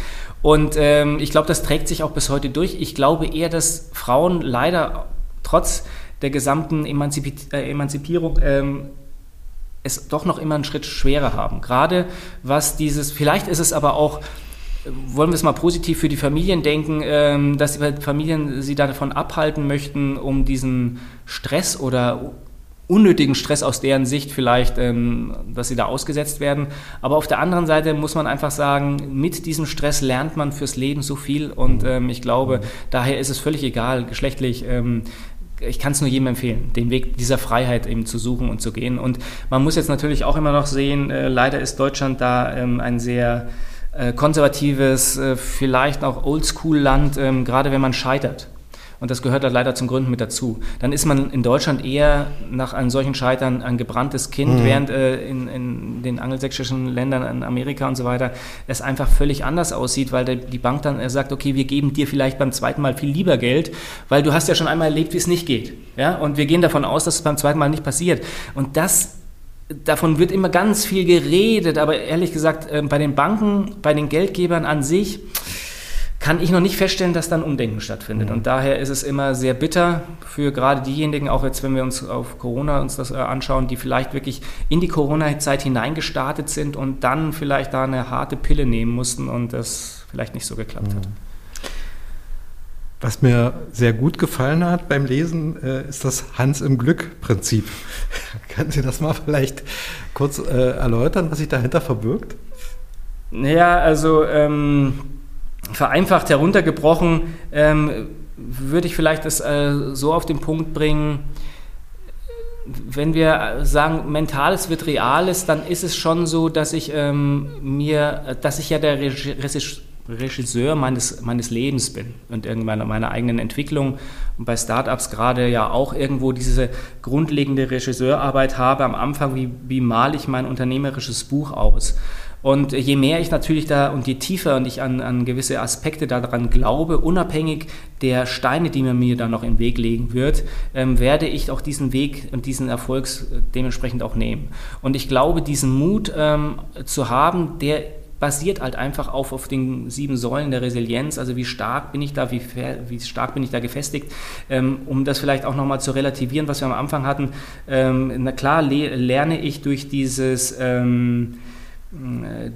Und ähm, ich glaube, das trägt sich auch bis heute durch. Ich glaube eher, dass Frauen leider trotz der gesamten Emanzipi äh, Emanzipierung ähm, es doch noch immer einen Schritt schwerer haben. Gerade was dieses, vielleicht ist es aber auch wollen wir es mal positiv für die Familien denken, ähm, dass die Familien sie davon abhalten möchten, um diesen Stress oder unnötigen Stress aus deren Sicht vielleicht, ähm, dass sie da ausgesetzt werden. Aber auf der anderen Seite muss man einfach sagen, mit diesem Stress lernt man fürs Leben so viel und ähm, ich glaube, daher ist es völlig egal, geschlechtlich. Ähm, ich kann es nur jedem empfehlen, den Weg dieser Freiheit eben zu suchen und zu gehen. Und man muss jetzt natürlich auch immer noch sehen, äh, leider ist Deutschland da ein sehr äh, konservatives, äh, vielleicht auch Oldschool-Land, gerade wenn man scheitert und das gehört halt leider zum Gründen mit dazu. Dann ist man in Deutschland eher nach einem solchen Scheitern ein gebranntes Kind, mhm. während äh, in, in, den angelsächsischen Ländern, in Amerika und so weiter, es einfach völlig anders aussieht, weil der, die Bank dann sagt, okay, wir geben dir vielleicht beim zweiten Mal viel lieber Geld, weil du hast ja schon einmal erlebt, wie es nicht geht. Ja? Und wir gehen davon aus, dass es beim zweiten Mal nicht passiert. Und das davon wird immer ganz viel geredet, aber ehrlich gesagt, äh, bei den Banken, bei den Geldgebern an sich, kann ich noch nicht feststellen, dass dann Umdenken stattfindet. Mhm. Und daher ist es immer sehr bitter für gerade diejenigen, auch jetzt, wenn wir uns auf Corona uns das äh, anschauen, die vielleicht wirklich in die Corona-Zeit hineingestartet sind und dann vielleicht da eine harte Pille nehmen mussten und das vielleicht nicht so geklappt mhm. hat. Was mir sehr gut gefallen hat beim Lesen, äh, ist das Hans im Glück-Prinzip. Können Sie das mal vielleicht kurz äh, erläutern, was sich dahinter verbirgt? Naja, also ähm, vereinfacht heruntergebrochen ähm, würde ich vielleicht das äh, so auf den Punkt bringen, wenn wir sagen, Mentales wird Reales, dann ist es schon so, dass ich ähm, mir, dass ich ja der Regisseur meines, meines Lebens bin und irgendwann meiner eigenen Entwicklung und bei Startups gerade ja auch irgendwo diese grundlegende Regisseurarbeit habe am Anfang, wie, wie male ich mein unternehmerisches Buch aus. Und je mehr ich natürlich da und je tiefer und ich an, an gewisse Aspekte daran glaube, unabhängig der Steine, die man mir da noch im Weg legen wird, ähm, werde ich auch diesen Weg und diesen Erfolg dementsprechend auch nehmen. Und ich glaube, diesen Mut ähm, zu haben, der basiert halt einfach auf, auf den sieben Säulen der Resilienz, also wie stark bin ich da, wie, wie stark bin ich da gefestigt, ähm, um das vielleicht auch nochmal zu relativieren, was wir am Anfang hatten. Ähm, na klar le lerne ich durch dieses ähm, äh,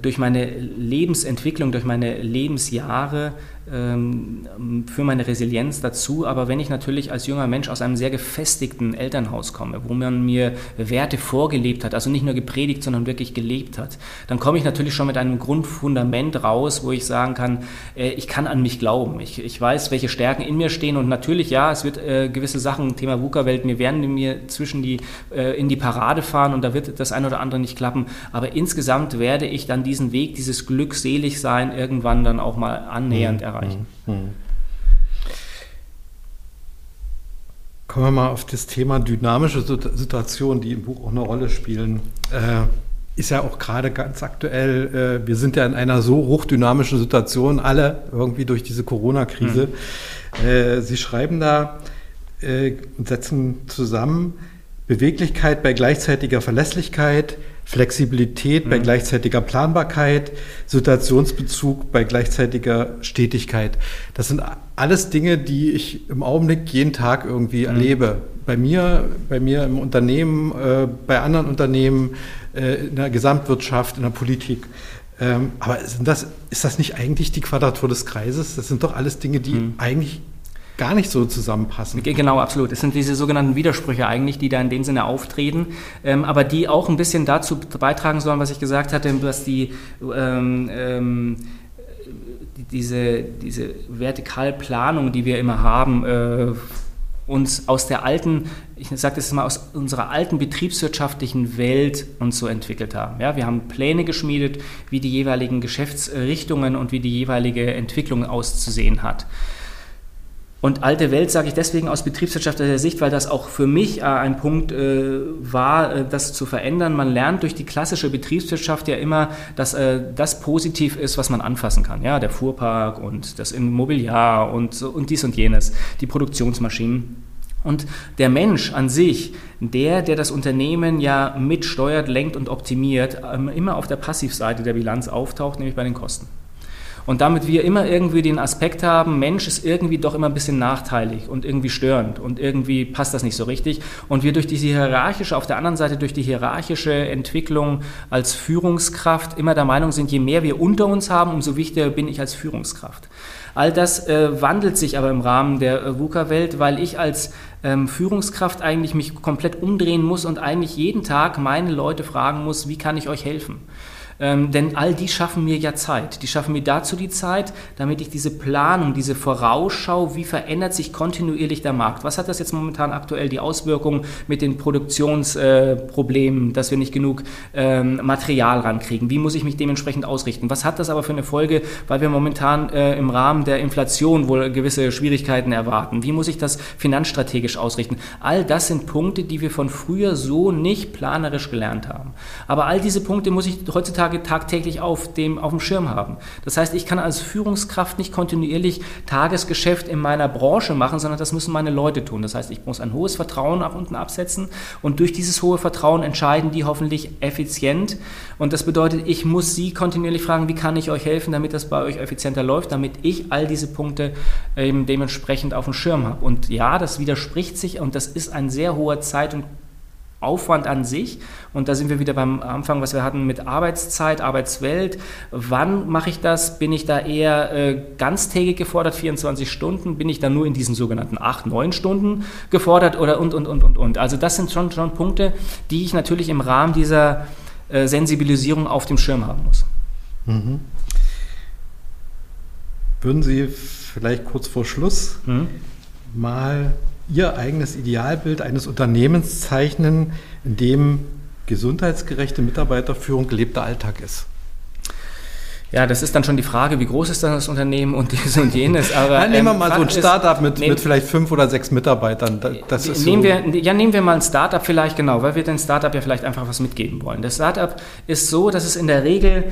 durch meine Lebensentwicklung, durch meine Lebensjahre für meine Resilienz dazu. Aber wenn ich natürlich als junger Mensch aus einem sehr gefestigten Elternhaus komme, wo man mir Werte vorgelebt hat, also nicht nur gepredigt, sondern wirklich gelebt hat, dann komme ich natürlich schon mit einem Grundfundament raus, wo ich sagen kann, äh, ich kann an mich glauben. Ich, ich weiß, welche Stärken in mir stehen und natürlich, ja, es wird äh, gewisse Sachen, Thema VUCA-Welt, mir werden mir zwischen die, äh, in die Parade fahren und da wird das eine oder andere nicht klappen. Aber insgesamt werde ich dann diesen Weg, dieses Glückseligsein irgendwann dann auch mal annähernd mhm. Erreichen. Mhm. mhm. Kommen wir mal auf das Thema dynamische Situationen, die im Buch auch eine Rolle spielen. Äh, ist ja auch gerade ganz aktuell, äh, wir sind ja in einer so hochdynamischen Situation, alle irgendwie durch diese Corona-Krise. Mhm. Äh, Sie schreiben da äh, und setzen zusammen Beweglichkeit bei gleichzeitiger Verlässlichkeit, Flexibilität bei mhm. gleichzeitiger Planbarkeit, Situationsbezug bei gleichzeitiger Stetigkeit. Das sind alles Dinge, die ich im Augenblick jeden Tag irgendwie mhm. erlebe. Bei mir, bei mir im Unternehmen, äh, bei anderen Unternehmen, äh, in der Gesamtwirtschaft, in der Politik. Ähm, aber das, ist das nicht eigentlich die Quadratur des Kreises? Das sind doch alles Dinge, die mhm. eigentlich gar nicht so zusammenpassen. Genau, absolut. Es sind diese sogenannten Widersprüche eigentlich, die da in dem Sinne auftreten, ähm, aber die auch ein bisschen dazu beitragen sollen, was ich gesagt hatte, dass die ähm, ähm, diese, diese Vertikalplanung, die wir immer haben, äh, uns aus der alten, ich sage das mal, aus unserer alten betriebswirtschaftlichen Welt uns so entwickelt haben. Ja, wir haben Pläne geschmiedet, wie die jeweiligen Geschäftsrichtungen und wie die jeweilige Entwicklung auszusehen hat. Und alte Welt sage ich deswegen aus betriebswirtschaftlicher Sicht, weil das auch für mich äh, ein Punkt äh, war, äh, das zu verändern. Man lernt durch die klassische Betriebswirtschaft ja immer, dass äh, das positiv ist, was man anfassen kann. Ja, der Fuhrpark und das Immobiliar und, und dies und jenes, die Produktionsmaschinen. Und der Mensch an sich, der, der das Unternehmen ja mitsteuert, lenkt und optimiert, ähm, immer auf der Passivseite der Bilanz auftaucht, nämlich bei den Kosten. Und damit wir immer irgendwie den Aspekt haben, Mensch ist irgendwie doch immer ein bisschen nachteilig und irgendwie störend und irgendwie passt das nicht so richtig. Und wir durch diese hierarchische, auf der anderen Seite durch die hierarchische Entwicklung als Führungskraft immer der Meinung sind, je mehr wir unter uns haben, umso wichtiger bin ich als Führungskraft. All das äh, wandelt sich aber im Rahmen der äh, VUCA-Welt, weil ich als ähm, Führungskraft eigentlich mich komplett umdrehen muss und eigentlich jeden Tag meine Leute fragen muss, wie kann ich euch helfen? Ähm, denn all die schaffen mir ja Zeit. Die schaffen mir dazu die Zeit, damit ich diese Planung, diese Vorausschau, wie verändert sich kontinuierlich der Markt? Was hat das jetzt momentan aktuell die Auswirkungen mit den Produktionsproblemen, äh, dass wir nicht genug ähm, Material rankriegen? Wie muss ich mich dementsprechend ausrichten? Was hat das aber für eine Folge, weil wir momentan äh, im Rahmen der Inflation wohl gewisse Schwierigkeiten erwarten? Wie muss ich das finanzstrategisch ausrichten? All das sind Punkte, die wir von früher so nicht planerisch gelernt haben. Aber all diese Punkte muss ich heutzutage heutzutage tagtäglich auf dem, auf dem Schirm haben. Das heißt, ich kann als Führungskraft nicht kontinuierlich Tagesgeschäft in meiner Branche machen, sondern das müssen meine Leute tun. Das heißt, ich muss ein hohes Vertrauen nach unten absetzen und durch dieses hohe Vertrauen entscheiden die hoffentlich effizient. Und das bedeutet, ich muss sie kontinuierlich fragen, wie kann ich euch helfen, damit das bei euch effizienter läuft, damit ich all diese Punkte eben dementsprechend auf dem Schirm habe. Und ja, das widerspricht sich und das ist ein sehr hoher Zeit- und Aufwand an sich. Und da sind wir wieder beim Anfang, was wir hatten mit Arbeitszeit, Arbeitswelt. Wann mache ich das? Bin ich da eher äh, ganztägig gefordert, 24 Stunden? Bin ich da nur in diesen sogenannten 8, 9 Stunden gefordert oder und, und, und, und, und? Also das sind schon, schon Punkte, die ich natürlich im Rahmen dieser äh, Sensibilisierung auf dem Schirm haben muss. Mhm. Würden Sie vielleicht kurz vor Schluss mhm. mal Ihr eigenes Idealbild eines Unternehmens zeichnen, in dem gesundheitsgerechte Mitarbeiterführung gelebter Alltag ist? Ja, das ist dann schon die Frage, wie groß ist dann das Unternehmen und dies und jenes. Aber Nein, nehmen wir ähm, mal so ein Startup mit, mit vielleicht fünf oder sechs Mitarbeitern. Das ist nehmen so wir, ja, nehmen wir mal ein Startup vielleicht, genau, weil wir den Startup ja vielleicht einfach was mitgeben wollen. Das Startup ist so, dass es in der Regel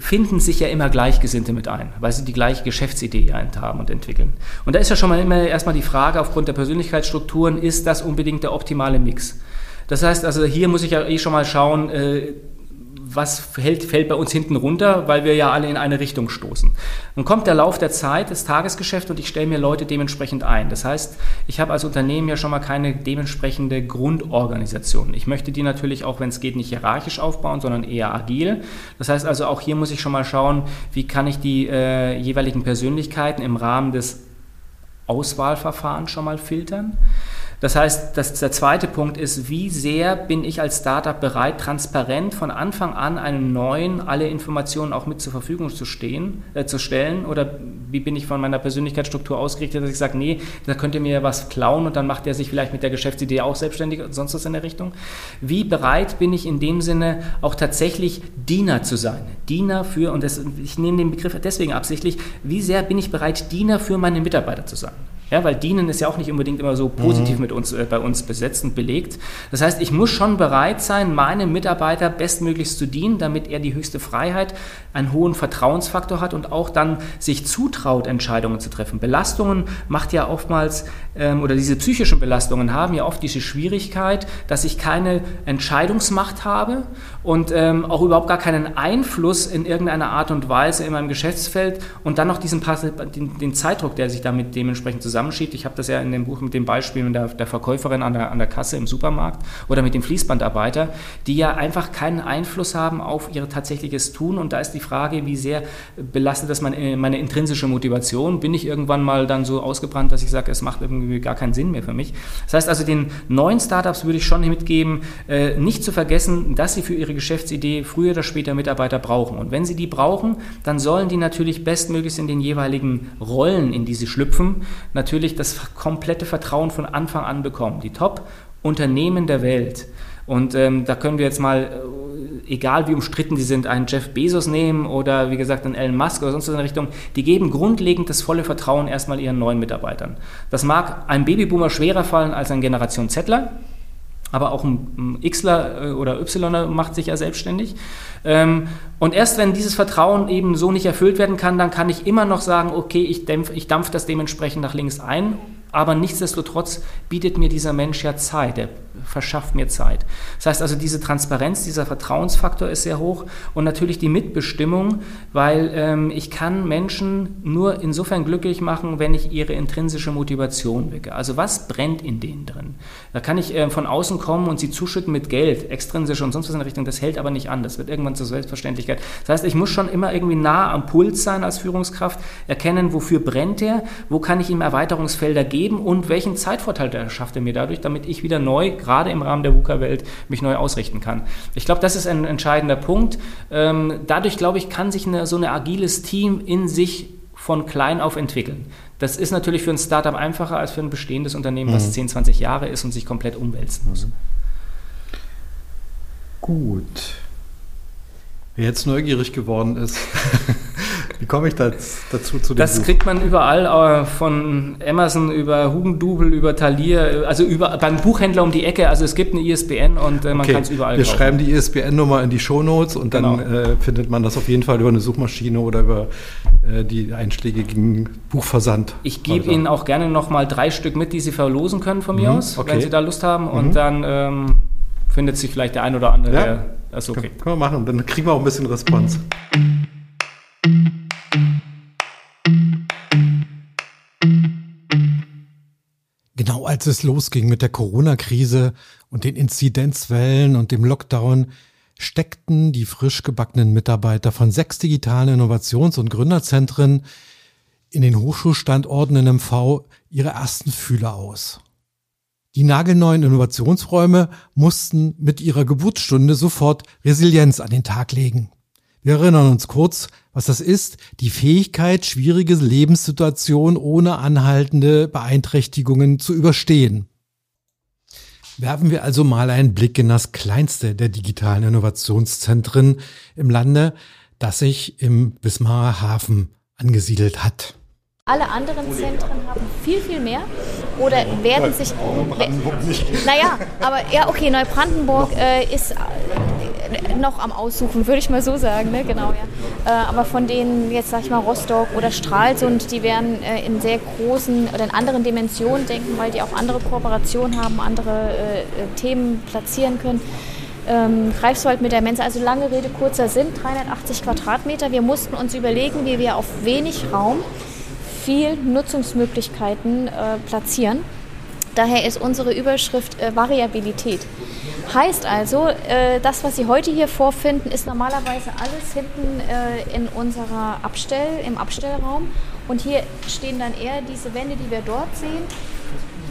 finden sich ja immer Gleichgesinnte mit ein, weil sie die gleiche Geschäftsidee haben und entwickeln. Und da ist ja schon mal immer erstmal die Frage aufgrund der Persönlichkeitsstrukturen, ist das unbedingt der optimale Mix? Das heißt also, hier muss ich ja eh schon mal schauen, äh, was fällt, fällt bei uns hinten runter, weil wir ja alle in eine Richtung stoßen. Dann kommt der Lauf der Zeit, das Tagesgeschäft und ich stelle mir Leute dementsprechend ein. Das heißt, ich habe als Unternehmen ja schon mal keine dementsprechende Grundorganisation. Ich möchte die natürlich auch, wenn es geht, nicht hierarchisch aufbauen, sondern eher agil. Das heißt also, auch hier muss ich schon mal schauen, wie kann ich die äh, jeweiligen Persönlichkeiten im Rahmen des Auswahlverfahrens schon mal filtern. Das heißt, das, der zweite Punkt ist, wie sehr bin ich als Startup bereit, transparent von Anfang an einem neuen alle Informationen auch mit zur Verfügung zu, stehen, äh, zu stellen? Oder wie bin ich von meiner Persönlichkeitsstruktur ausgerichtet, dass ich sage, nee, da könnt ihr mir was klauen und dann macht er sich vielleicht mit der Geschäftsidee auch selbstständig und sonst was in der Richtung? Wie bereit bin ich in dem Sinne auch tatsächlich Diener zu sein? Diener für, und das, ich nehme den Begriff deswegen absichtlich, wie sehr bin ich bereit, Diener für meine Mitarbeiter zu sein? Ja, weil dienen ist ja auch nicht unbedingt immer so positiv mhm. mit uns, äh, bei uns besetzt und belegt. Das heißt, ich muss schon bereit sein, meinem Mitarbeiter bestmöglichst zu dienen, damit er die höchste Freiheit, einen hohen Vertrauensfaktor hat und auch dann sich zutraut, Entscheidungen zu treffen. Belastungen macht ja oftmals, ähm, oder diese psychischen Belastungen haben ja oft diese Schwierigkeit, dass ich keine Entscheidungsmacht habe und ähm, auch überhaupt gar keinen Einfluss in irgendeiner Art und Weise in meinem Geschäftsfeld und dann noch diesen den, den Zeitdruck, der sich damit dementsprechend zusammen zusammenschiebt. Ich habe das ja in dem Buch mit dem Beispiel der, der Verkäuferin an der, an der Kasse im Supermarkt oder mit dem Fließbandarbeiter, die ja einfach keinen Einfluss haben auf ihr tatsächliches Tun. Und da ist die Frage, wie sehr belastet das meine, meine intrinsische Motivation? Bin ich irgendwann mal dann so ausgebrannt, dass ich sage, es macht irgendwie gar keinen Sinn mehr für mich? Das heißt also, den neuen Startups würde ich schon mitgeben, äh, nicht zu vergessen, dass sie für ihre Geschäftsidee früher oder später Mitarbeiter brauchen. Und wenn sie die brauchen, dann sollen die natürlich bestmöglichst in den jeweiligen Rollen, in die sie schlüpfen, natürlich das komplette Vertrauen von Anfang an bekommen. Die Top-Unternehmen der Welt. Und ähm, da können wir jetzt mal, äh, egal wie umstritten die sind, einen Jeff Bezos nehmen oder wie gesagt einen Elon Musk oder sonst was in der Richtung, die geben grundlegend das volle Vertrauen erstmal ihren neuen Mitarbeitern. Das mag einem Babyboomer schwerer fallen als ein Generation Zettler, aber auch ein Xler äh, oder Yler macht sich ja selbstständig. Ähm, und erst wenn dieses Vertrauen eben so nicht erfüllt werden kann, dann kann ich immer noch sagen, okay, ich dampf, ich dampf das dementsprechend nach links ein aber nichtsdestotrotz bietet mir dieser Mensch ja Zeit, er verschafft mir Zeit. Das heißt also, diese Transparenz, dieser Vertrauensfaktor ist sehr hoch und natürlich die Mitbestimmung, weil ähm, ich kann Menschen nur insofern glücklich machen, wenn ich ihre intrinsische Motivation wecke. Also was brennt in denen drin? Da kann ich äh, von außen kommen und sie zuschütten mit Geld, extrinsisch und sonst was in der Richtung, das hält aber nicht an, das wird irgendwann zur Selbstverständlichkeit. Das heißt, ich muss schon immer irgendwie nah am Puls sein als Führungskraft, erkennen, wofür brennt er, wo kann ich ihm Erweiterungsfelder geben, und welchen Zeitvorteil schafft er mir dadurch, damit ich wieder neu, gerade im Rahmen der VUCA-Welt, mich neu ausrichten kann. Ich glaube, das ist ein entscheidender Punkt. Ähm, dadurch, glaube ich, kann sich eine, so ein agiles Team in sich von klein auf entwickeln. Das ist natürlich für ein Startup einfacher als für ein bestehendes Unternehmen, mhm. was 10, 20 Jahre ist und sich komplett umwälzen muss. Gut. Wer jetzt neugierig geworden ist, Wie komme ich das, dazu zu dem Das Buch? kriegt man überall, äh, von Amazon über Hugendubel, über Talier, also über, beim Buchhändler um die Ecke. Also es gibt eine ISBN und äh, man okay. kann es überall Wir kaufen. schreiben die ISBN-Nummer in die Shownotes und dann genau. äh, findet man das auf jeden Fall über eine Suchmaschine oder über äh, die einschlägigen Buchversand. Ich gebe Ihnen auch gerne nochmal drei Stück mit, die Sie verlosen können von mir mhm, aus, okay. wenn Sie da Lust haben. Und mhm. dann ähm, findet sich vielleicht der ein oder andere, ja. der das okay. Können wir machen und dann kriegen wir auch ein bisschen Response. als es losging mit der Corona-Krise und den Inzidenzwellen und dem Lockdown, steckten die frisch gebackenen Mitarbeiter von sechs digitalen Innovations- und Gründerzentren in den Hochschulstandorten in MV ihre ersten Fühler aus. Die nagelneuen Innovationsräume mussten mit ihrer Geburtsstunde sofort Resilienz an den Tag legen. Wir erinnern uns kurz, was das ist, die Fähigkeit, schwierige Lebenssituationen ohne anhaltende Beeinträchtigungen zu überstehen. Werfen wir also mal einen Blick in das kleinste der digitalen Innovationszentren im Lande, das sich im Wismarer Hafen angesiedelt hat. Alle anderen Zentren haben viel, viel mehr oder werden sich. Neubrandenburg nicht. Naja, aber ja, okay, Neubrandenburg äh, ist noch am Aussuchen, würde ich mal so sagen, ne? genau, ja. Äh, aber von denen, jetzt sag ich mal, Rostock oder Stralsund, die werden äh, in sehr großen oder in anderen Dimensionen denken, weil die auch andere Kooperationen haben, andere äh, äh, Themen platzieren können. Ähm, Greifswald mit der Mensa, also lange Rede, kurzer Sinn, 380 Quadratmeter. Wir mussten uns überlegen, wie wir auf wenig Raum viel Nutzungsmöglichkeiten äh, platzieren. Daher ist unsere Überschrift äh, Variabilität. Heißt also, äh, das, was Sie heute hier vorfinden, ist normalerweise alles hinten äh, in unserer Abstell, im Abstellraum. Und hier stehen dann eher diese Wände, die wir dort sehen.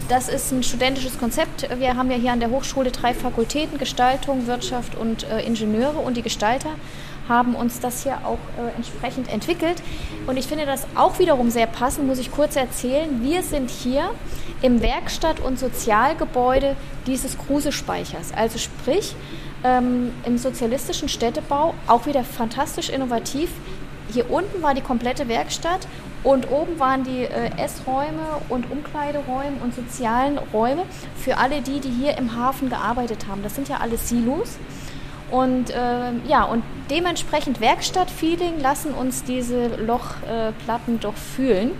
Das ist ein studentisches Konzept. Wir haben ja hier an der Hochschule drei Fakultäten, Gestaltung, Wirtschaft und äh, Ingenieure. Und die Gestalter haben uns das hier auch äh, entsprechend entwickelt. Und ich finde das auch wiederum sehr passend, muss ich kurz erzählen. Wir sind hier im Werkstatt- und Sozialgebäude dieses Kruse-Speichers. Also sprich, ähm, im sozialistischen Städtebau auch wieder fantastisch innovativ. Hier unten war die komplette Werkstatt und oben waren die äh, Essräume und Umkleideräume und sozialen Räume für alle die, die hier im Hafen gearbeitet haben. Das sind ja alles Silos. Und äh, ja, und dementsprechend Werkstattfeeling lassen uns diese Lochplatten äh, doch fühlen,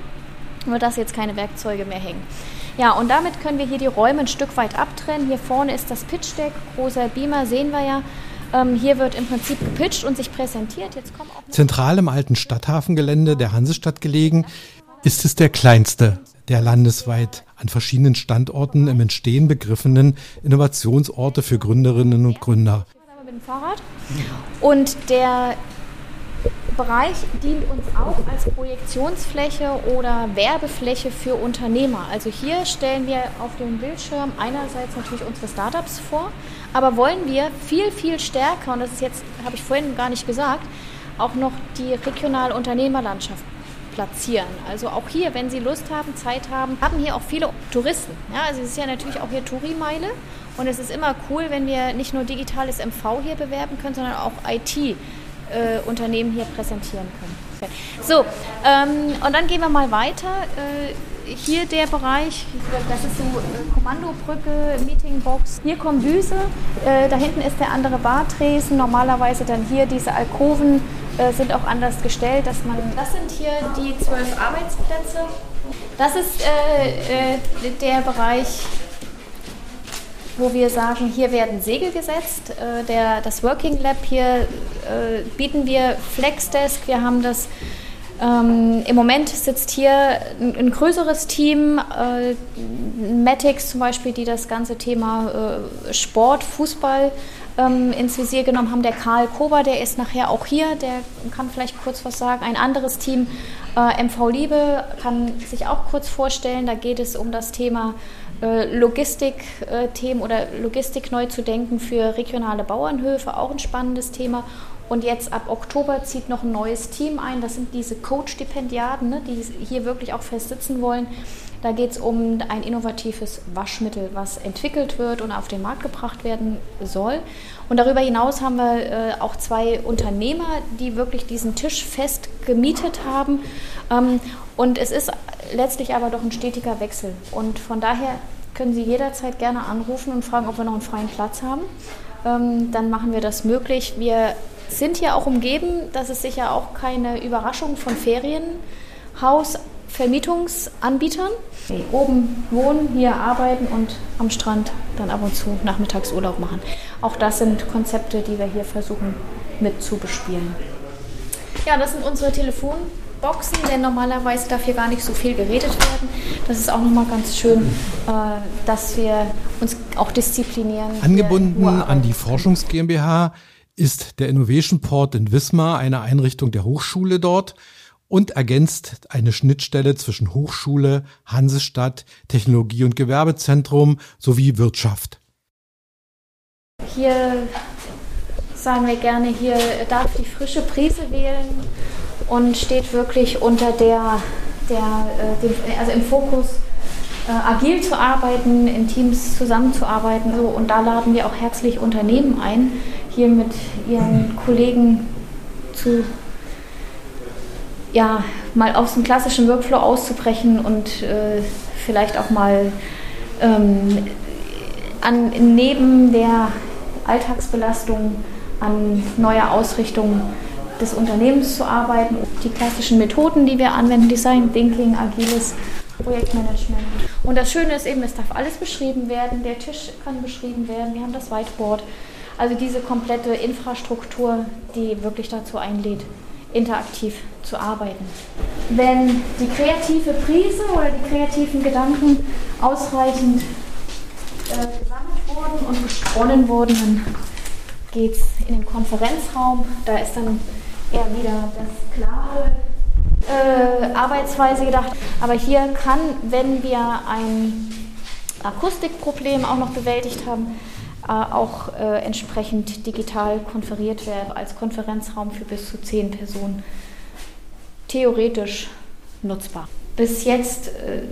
nur dass jetzt keine Werkzeuge mehr hängen. Ja, und damit können wir hier die Räume ein Stück weit abtrennen. Hier vorne ist das Pitch-Deck, großer Beamer, sehen wir ja. Ähm, hier wird im Prinzip gepitcht und sich präsentiert. Jetzt kommen auch Zentral im alten Stadthafengelände der Hansestadt gelegen, ist es der kleinste der landesweit an verschiedenen Standorten im Entstehen begriffenen Innovationsorte für Gründerinnen und Gründer dem Fahrrad. Und der Bereich dient uns auch als Projektionsfläche oder Werbefläche für Unternehmer. Also hier stellen wir auf dem Bildschirm einerseits natürlich unsere Startups vor, aber wollen wir viel, viel stärker, und das ist jetzt, habe ich vorhin gar nicht gesagt, auch noch die regionale Unternehmerlandschaft platzieren. Also auch hier, wenn Sie Lust haben, Zeit haben, haben hier auch viele Touristen. Ja, also es ist ja natürlich auch hier Touri-Meile und es ist immer cool, wenn wir nicht nur digitales MV hier bewerben können, sondern auch IT-Unternehmen äh, hier präsentieren können. Okay. So, ähm, und dann gehen wir mal weiter. Äh, hier der Bereich, das ist so äh, Kommandobrücke, Meetingbox. Hier kommen Düse, äh, da hinten ist der andere Bartresen. Normalerweise dann hier diese Alkoven äh, sind auch anders gestellt, dass man. Das sind hier die zwölf Arbeitsplätze. Das ist äh, der Bereich wo wir sagen, hier werden Segel gesetzt. Äh, der, das Working Lab hier äh, bieten wir Flexdesk. Wir haben das ähm, Im Moment sitzt hier ein, ein größeres Team, äh, Matix zum Beispiel, die das ganze Thema äh, Sport, Fußball ähm, ins Visier genommen haben. Der Karl Kober, der ist nachher auch hier, der kann vielleicht kurz was sagen. Ein anderes Team, äh, MV Liebe, kann sich auch kurz vorstellen. Da geht es um das Thema Logistikthemen äh, oder Logistik neu zu denken für regionale Bauernhöfe, auch ein spannendes Thema. Und jetzt ab Oktober zieht noch ein neues Team ein. Das sind diese Coach-Stipendiaten, ne, die hier wirklich auch fest sitzen wollen. Da geht es um ein innovatives Waschmittel, was entwickelt wird und auf den Markt gebracht werden soll. Und darüber hinaus haben wir äh, auch zwei Unternehmer, die wirklich diesen Tisch fest gemietet haben. Ähm, und es ist letztlich aber doch ein stetiger Wechsel. Und von daher können Sie jederzeit gerne anrufen und fragen, ob wir noch einen freien Platz haben. Ähm, dann machen wir das möglich. Wir sind hier auch umgeben, das ist sicher auch keine Überraschung von Ferienhausvermietungsanbietern, die oben wohnen, hier arbeiten und am Strand dann ab und zu Nachmittagsurlaub machen. Auch das sind Konzepte, die wir hier versuchen mit zu bespielen. Ja, das sind unsere Telefonboxen, denn normalerweise darf hier gar nicht so viel geredet werden. Das ist auch nochmal ganz schön, äh, dass wir uns auch disziplinieren. Angebunden an die Forschungs GmbH ist der Innovation Port in Wismar eine Einrichtung der Hochschule dort und ergänzt eine Schnittstelle zwischen Hochschule, Hansestadt, Technologie- und Gewerbezentrum sowie Wirtschaft. Hier sagen wir gerne hier, darf die frische Prise wählen und steht wirklich unter der, der äh, also im Fokus äh, agil zu arbeiten, in Teams zusammenzuarbeiten. Und da laden wir auch herzlich Unternehmen ein, hier mit ihren Kollegen zu ja, mal aus dem klassischen Workflow auszubrechen und äh, vielleicht auch mal ähm, an, neben der Alltagsbelastung an neuer Ausrichtung des Unternehmens zu arbeiten. Die klassischen Methoden, die wir anwenden, Design Thinking, agiles Projektmanagement. Und das Schöne ist eben, es darf alles beschrieben werden. Der Tisch kann beschrieben werden. Wir haben das Whiteboard. Also diese komplette Infrastruktur, die wirklich dazu einlädt, interaktiv zu arbeiten. Wenn die kreative Prise oder die kreativen Gedanken ausreichend äh, gesammelt wurden und gesponnen wurden, dann geht es in den Konferenzraum. Da ist dann eher wieder das klare äh, Arbeitsweise gedacht. Aber hier kann, wenn wir ein Akustikproblem auch noch bewältigt haben, auch äh, entsprechend digital konferiert werden als Konferenzraum für bis zu zehn Personen. Theoretisch nutzbar. Bis jetzt äh,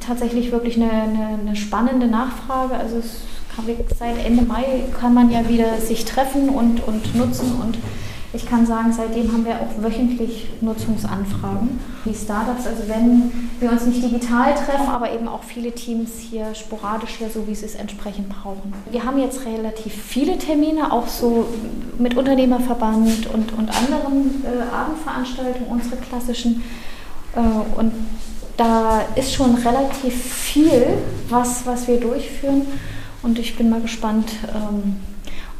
tatsächlich wirklich eine, eine, eine, spannende Nachfrage. Also es kann, seit Ende Mai kann man ja wieder sich treffen und, und nutzen und ich kann sagen, seitdem haben wir auch wöchentlich Nutzungsanfragen. Die Startups, also wenn wir uns nicht digital treffen, aber eben auch viele Teams hier sporadisch hier, so wie sie es entsprechend brauchen. Wir haben jetzt relativ viele Termine, auch so mit Unternehmerverband und, und anderen äh, Abendveranstaltungen, unsere klassischen. Äh, und da ist schon relativ viel, was, was wir durchführen. Und ich bin mal gespannt, ähm,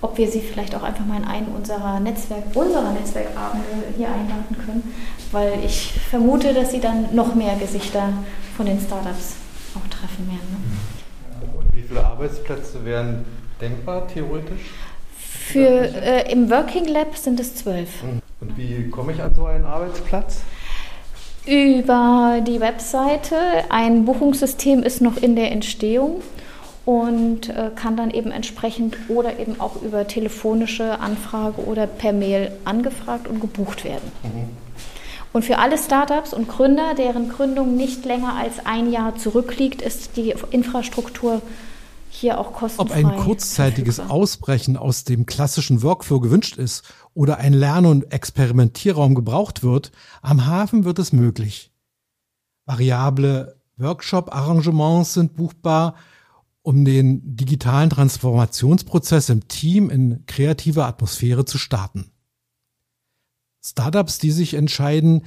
ob wir sie vielleicht auch einfach mal in einen unserer Netzwerk, unserer Netzwerkabende hier einladen können, weil ich vermute, dass sie dann noch mehr Gesichter von den Startups auch treffen werden. Ne? Und wie viele Arbeitsplätze wären denkbar theoretisch? Für, äh, Im Working Lab sind es zwölf. Und wie komme ich an so einen Arbeitsplatz? Über die Webseite. Ein Buchungssystem ist noch in der Entstehung und äh, kann dann eben entsprechend oder eben auch über telefonische Anfrage oder per Mail angefragt und gebucht werden. Mhm. Und für alle Startups und Gründer, deren Gründung nicht länger als ein Jahr zurückliegt, ist die Infrastruktur hier auch kostenfrei. Ob ein kurzzeitiges verfügbar. Ausbrechen aus dem klassischen Workflow gewünscht ist oder ein Lern- und Experimentierraum gebraucht wird, am Hafen wird es möglich. Variable Workshop-Arrangements sind buchbar um den digitalen Transformationsprozess im Team in kreativer Atmosphäre zu starten. Startups, die sich entscheiden,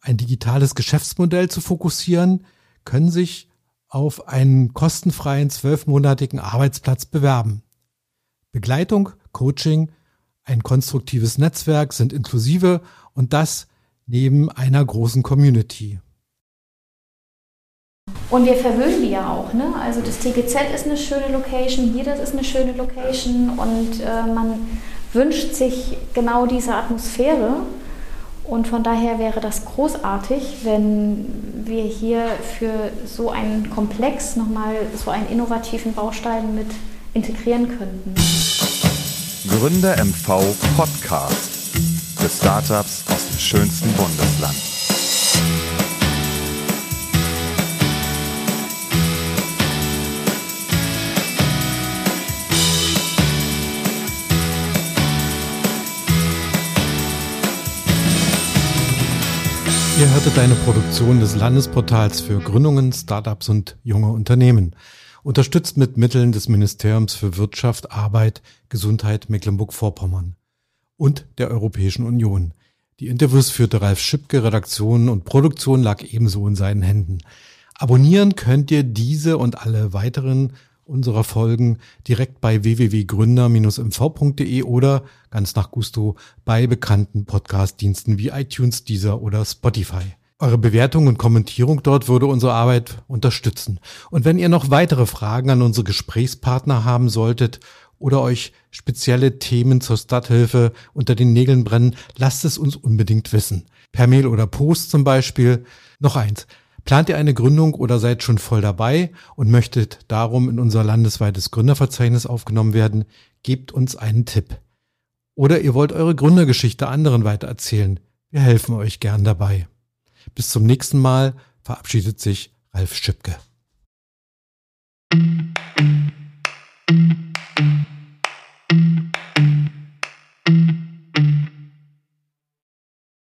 ein digitales Geschäftsmodell zu fokussieren, können sich auf einen kostenfreien zwölfmonatigen Arbeitsplatz bewerben. Begleitung, Coaching, ein konstruktives Netzwerk sind inklusive und das neben einer großen Community. Und wir verwöhnen die ja auch. Ne? Also das TGZ ist eine schöne Location, hier das ist eine schöne Location und äh, man wünscht sich genau diese Atmosphäre. Und von daher wäre das großartig, wenn wir hier für so einen Komplex nochmal so einen innovativen Baustein mit integrieren könnten. Gründer MV Podcast für Startups aus dem schönsten Bundesland. Ihr hörtet eine Produktion des Landesportals für Gründungen, Startups und junge Unternehmen. Unterstützt mit Mitteln des Ministeriums für Wirtschaft, Arbeit, Gesundheit Mecklenburg-Vorpommern und der Europäischen Union. Die Interviews führte Ralf Schipke, Redaktion und Produktion lag ebenso in seinen Händen. Abonnieren könnt ihr diese und alle weiteren unserer Folgen direkt bei www.gründer-mv.de oder ganz nach Gusto bei bekannten Podcast-Diensten wie iTunes, Deezer oder Spotify. Eure Bewertung und Kommentierung dort würde unsere Arbeit unterstützen. Und wenn ihr noch weitere Fragen an unsere Gesprächspartner haben solltet oder euch spezielle Themen zur Stadthilfe unter den Nägeln brennen, lasst es uns unbedingt wissen. Per Mail oder Post zum Beispiel. Noch eins. Plant ihr eine Gründung oder seid schon voll dabei und möchtet darum in unser landesweites Gründerverzeichnis aufgenommen werden, gebt uns einen Tipp. Oder ihr wollt eure Gründergeschichte anderen weitererzählen. Wir helfen euch gern dabei. Bis zum nächsten Mal verabschiedet sich Ralf Schipke.